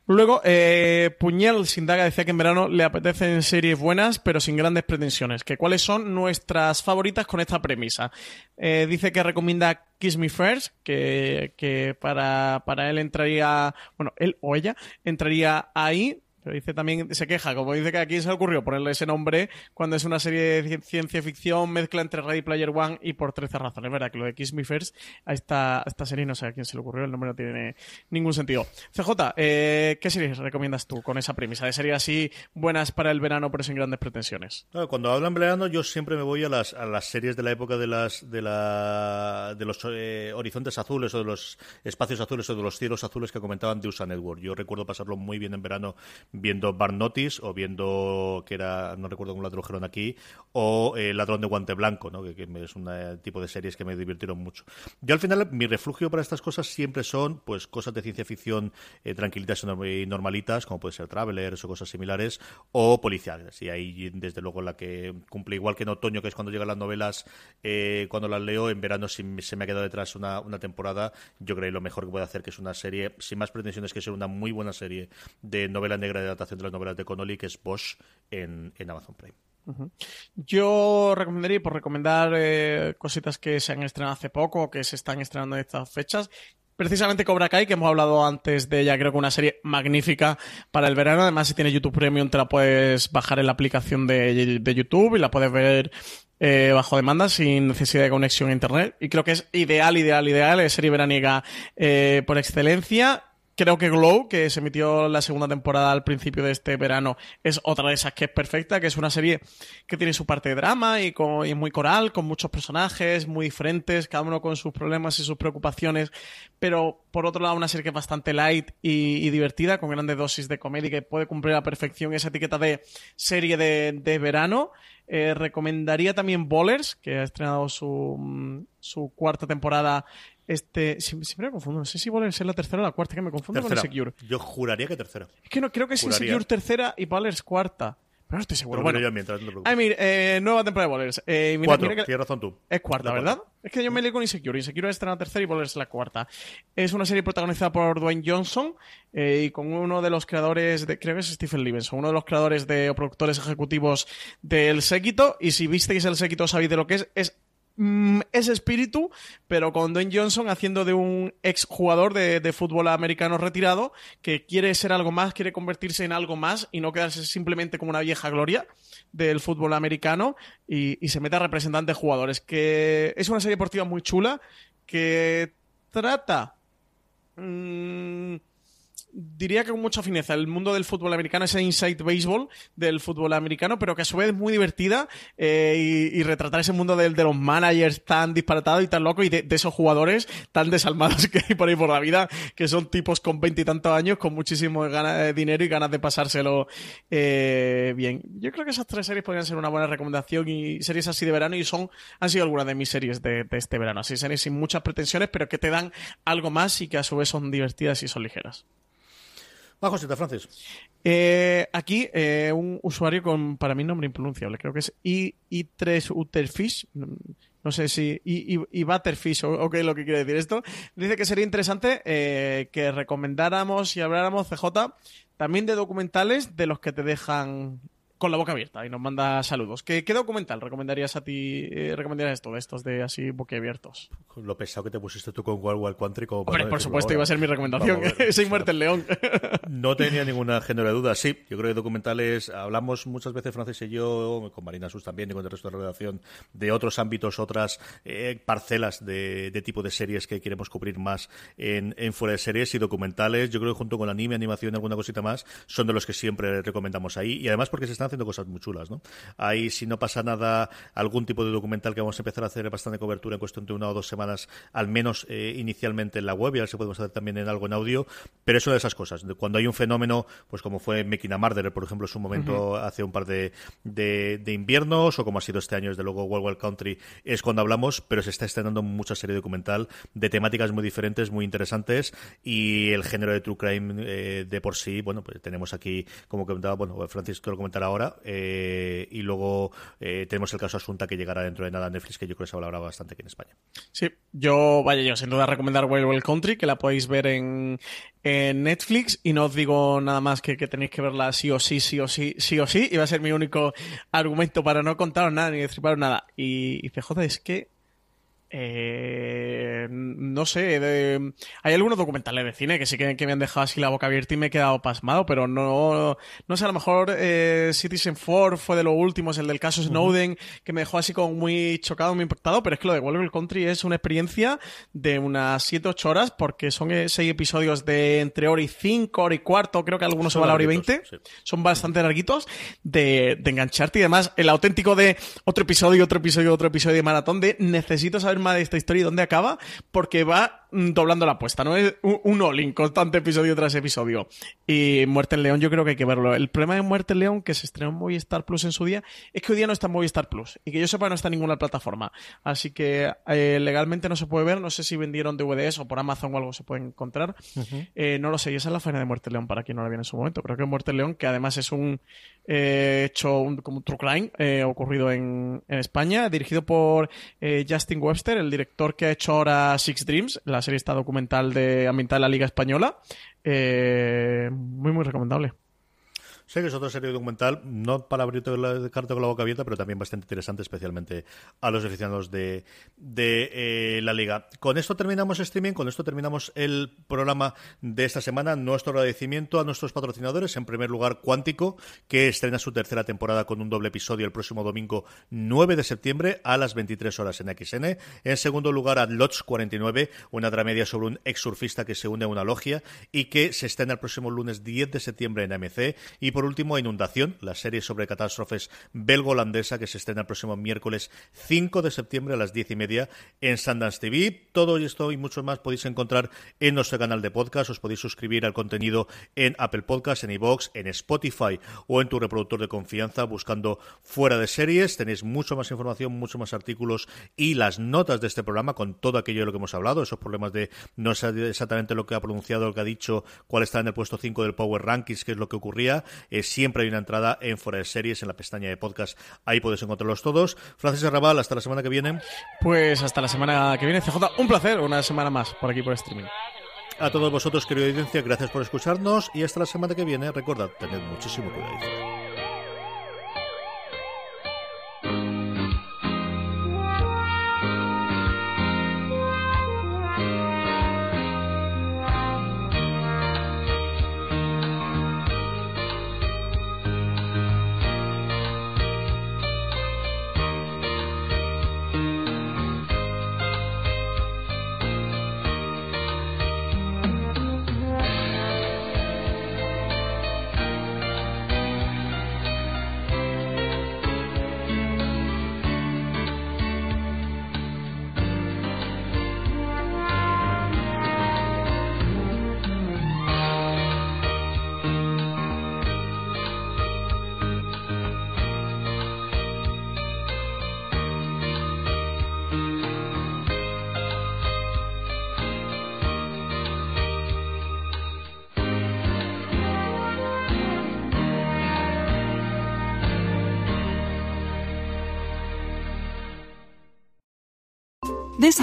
Luego, eh, Puñal Sindaga decía que en verano le apetecen series buenas, pero sin grandes pretensiones. Que ¿Cuáles son nuestras favoritas con esta premisa? Eh, dice que recomienda Kiss Me First, que, que para, para él entraría, bueno, él o ella entraría ahí dice también, se queja, como dice que aquí se le ocurrió ponerle ese nombre cuando es una serie de ciencia ficción, mezcla entre Ready Player One y por 13 razones. verdad que lo de Kiss Me First a esta, esta serie no sé a quién se le ocurrió, el nombre no tiene ningún sentido. CJ, eh, ¿qué series recomiendas tú con esa premisa de series así buenas para el verano pero sin grandes pretensiones? Cuando hablan verano yo siempre me voy a las, a las series de la época de las de la de los eh, horizontes azules o de los espacios azules o de los cielos azules que comentaban de USA Network. Yo recuerdo pasarlo muy bien en verano viendo Bar Notice o viendo, que era, no recuerdo cómo la tradujeron aquí, o eh, Ladrón de Guante Blanco, ¿no? que, es un eh, tipo de series que me divirtieron mucho. Yo al final, mi refugio para estas cosas siempre son pues cosas de ciencia ficción eh, tranquilitas y normalitas, como puede ser Travelers o cosas similares, o policiales. Y ahí, desde luego, la que cumple igual que en otoño, que es cuando llegan las novelas, cuando las leo, en verano si se me ha quedado detrás una, una temporada, yo creo que lo mejor que puedo hacer, que es una serie, sin más pretensiones que ser una muy buena serie de novela negra de adaptación de las novelas de Connolly, que es Bosch en, Amazon Prime. Yo recomendaría, por recomendar eh, cositas que se han estrenado hace poco o que se están estrenando en estas fechas, precisamente Cobra Kai, que hemos hablado antes de ella, creo que una serie magnífica para el verano. Además, si tienes YouTube Premium, te la puedes bajar en la aplicación de, YouTube y la puedes ver eh, bajo demanda sin necesidad de conexión a internet. Y creo que es ideal, ideal, ideal. Es serie veraniega eh, por excelencia. Creo que Glow, que se emitió la segunda temporada al principio de este verano, es otra de esas que es perfecta, que es una serie que tiene su parte de drama y, es muy coral, con muchos personajes muy diferentes, cada uno con sus problemas y sus preocupaciones, pero por otro lado una serie que es bastante light y, divertida, con grandes dosis de comedia que puede cumplir a la perfección esa etiqueta de serie de, verano. Eh, recomendaría también Bowlers, que ha estrenado su, mm, su cuarta temporada este, siempre me confundo. No sé si Ballers es la tercera o la cuarta, que me confundo con Secure. Yo juraría que tercera. Es que no, creo que es Secure tercera y Ballers cuarta. Pero no estoy seguro. bueno, yo mientras, no ah, mira, eh, nueva temporada de Ballers. Eh, Cuatro, tienes razón tú. Es cuarta, ¿verdad? Es que yo me leí con Insecure. Insecure es la tercera y Ballers la cuarta. Es una serie protagonizada por Dwayne Johnson eh, y con uno de los creadores, de, creo que es Stephen Levinson, uno de los creadores de, o productores ejecutivos del Séquito. Y si visteis el Séquito, sabéis de lo que es. Es Mm, ese espíritu, pero con Dwayne Johnson haciendo de un ex jugador de, fútbol americano retirado que quiere ser algo más, quiere convertirse en algo más y no quedarse simplemente como una vieja gloria del fútbol americano y, se mete a representantes jugadores. Que es una serie deportiva muy chula que trata. Mm, diría que con mucha fineza el mundo del fútbol americano, ese inside baseball del fútbol americano, pero que a su vez es muy divertida eh, y, retratar ese mundo de, los managers tan disparatados y tan locos y de, esos jugadores tan desalmados que hay por ahí por la vida, que son tipos con veintitantos años, con muchísimo ganas de dinero y ganas de pasárselo eh, bien. Yo creo que esas tres series podrían ser una buena recomendación y series así de verano y son, han sido algunas de mis series de, de este verano. Así series sin muchas pretensiones, pero que te dan algo más y que a su vez son divertidas y son ligeras. Bajo José Francis. Eh, aquí, eh, un usuario con, para mí, nombre impronunciable. Creo que es I3 Uterfish. No sé si. I, I, Butterfish, o qué es lo que quiere decir esto. Dice que sería interesante eh, que recomendáramos y habláramos, CJ, también de documentales de los que te dejan con la boca abierta y nos manda saludos. ¿Qué, qué documental recomendarías a ti, eh, recomendarías esto de estos de así boquiabiertos? Lo pesado que te pusiste tú con Wild Wild Country como Hombre, por supuesto, iba a ser mi recomendación. <laughs> Ese muerte el león. <laughs> no tenía ninguna género de duda. Sí, yo creo que documentales, hablamos muchas veces Francis y yo, con Marina Sus también y con el resto de la redacción, de otros ámbitos, otras eh, parcelas de, tipo de series que queremos cubrir más en, en fuera de series y documentales. Yo creo que junto con anime, animación y alguna cosita más, son de los que siempre recomendamos ahí. Y además porque se están haciendo cosas muy chulas, ¿no? Ahí, si no pasa nada, algún tipo de documental que vamos a empezar a hacer bastante cobertura en cuestión de una o dos semanas, al menos eh, inicialmente en la web, y ahora se podemos hacer también en algo en audio, pero es una de esas cosas. Cuando hay un fenómeno, pues como fue Making a Murderer, por ejemplo, en su momento hace un par de, de, inviernos, o como ha sido este año, desde luego, World War Country, es cuando hablamos, pero se está estrenando mucha serie documental de temáticas muy diferentes, muy interesantes, y el género de True Crime eh, de por sí, bueno, pues tenemos aquí, como comentaba, bueno, Francisco lo comentará ahora, eh, y luego eh, tenemos el caso Asunta que llegará dentro de nada a Netflix, que yo creo que se hablará bastante aquí en España. Sí, yo, vaya, yo sin duda recomendar Wild Wild Country, que la podéis ver en, en Netflix, y no os digo nada más que, que tenéis que verla sí o sí, sí o sí, sí o sí, y va a ser mi único argumento para no contaros nada ni destriparos nada. Y, y es que eh, no sé, hay algunos documentales de cine que sí que, me han dejado así la boca abierta y me he quedado pasmado, pero no, no sé, a lo mejor eh, Citizen Four fue de los últimos, el del caso Snowden, que me dejó así como muy chocado, muy impactado, pero es que lo de Wolverine Country es una experiencia de unas 7-8 horas, porque son 6 episodios de entre hora y 5, hora y cuarto, creo que algunos son a la hora y 20, son bastante larguitos, de, de engancharte y además el auténtico de otro episodio, otro episodio, otro episodio de maratón de necesito saber de esta historia y dónde acaba, porque va doblando la apuesta, ¿no? Es un, all-in constante episodio tras episodio. Y Muerte en León yo creo que hay que verlo. El problema de Muerte en León, que se estrenó en Movistar Plus en su día, es que hoy día no está en Movistar Plus. Y que yo sepa no está en ninguna plataforma. Así que eh, legalmente no se puede ver. No sé si vendieron DVDs o por Amazon o algo se puede encontrar. Eh, no lo sé. Y esa es la faena de Muerte en León para quien no la viene en su momento. Creo que Muerte en León, que además es un eh, hecho como un true crime ocurrido en, en, España, dirigido por Justin Webster el director que ha hecho ahora Six Dreams, la serie esta documental de ambiental de la Liga Española. Eh, muy, muy recomendable. Sé que es otra serie documental, no para abrirte la carta con la boca abierta, pero también bastante interesante, especialmente a los aficionados de, eh, la liga. Con esto terminamos streaming, con esto terminamos el programa de esta semana. Nuestro agradecimiento a nuestros patrocinadores, en primer lugar Cuántico, que estrena su tercera temporada con un doble episodio el próximo domingo 9 de septiembre a las 23 horas en XN. En segundo lugar a Lodge 49, una dramedia sobre un ex surfista que se une a una logia y que se estrena el próximo lunes 10 de septiembre en AMC. Por último, Inundación, la serie sobre catástrofes belgo-holandesa que se estrena el próximo miércoles 5 de septiembre a las 10 y media en Sundance TV. Todo esto y mucho más podéis encontrar en nuestro canal de podcast. Os podéis suscribir al contenido en Apple Podcasts, en iVoox, en Spotify o en tu reproductor de confianza buscando fuera de series. Tenéis mucho más información, mucho más artículos y las notas de este programa con todo aquello de lo que hemos hablado, esos problemas de no saber exactamente lo que ha pronunciado, lo que ha dicho, cuál está en el puesto 5 del Power Rankings, qué es lo que ocurría. Eh, siempre hay una entrada en Fuera de Series, en la pestaña de podcast. Ahí puedes encontrarlos todos. Francis Arrabal, hasta la semana que viene. Pues hasta la semana que viene, CJ. Un placer, una semana más por aquí por streaming. A todos vosotros, querida audiencia, gracias por escucharnos y hasta la semana que viene. Recordad, tened muchísimo cuidado.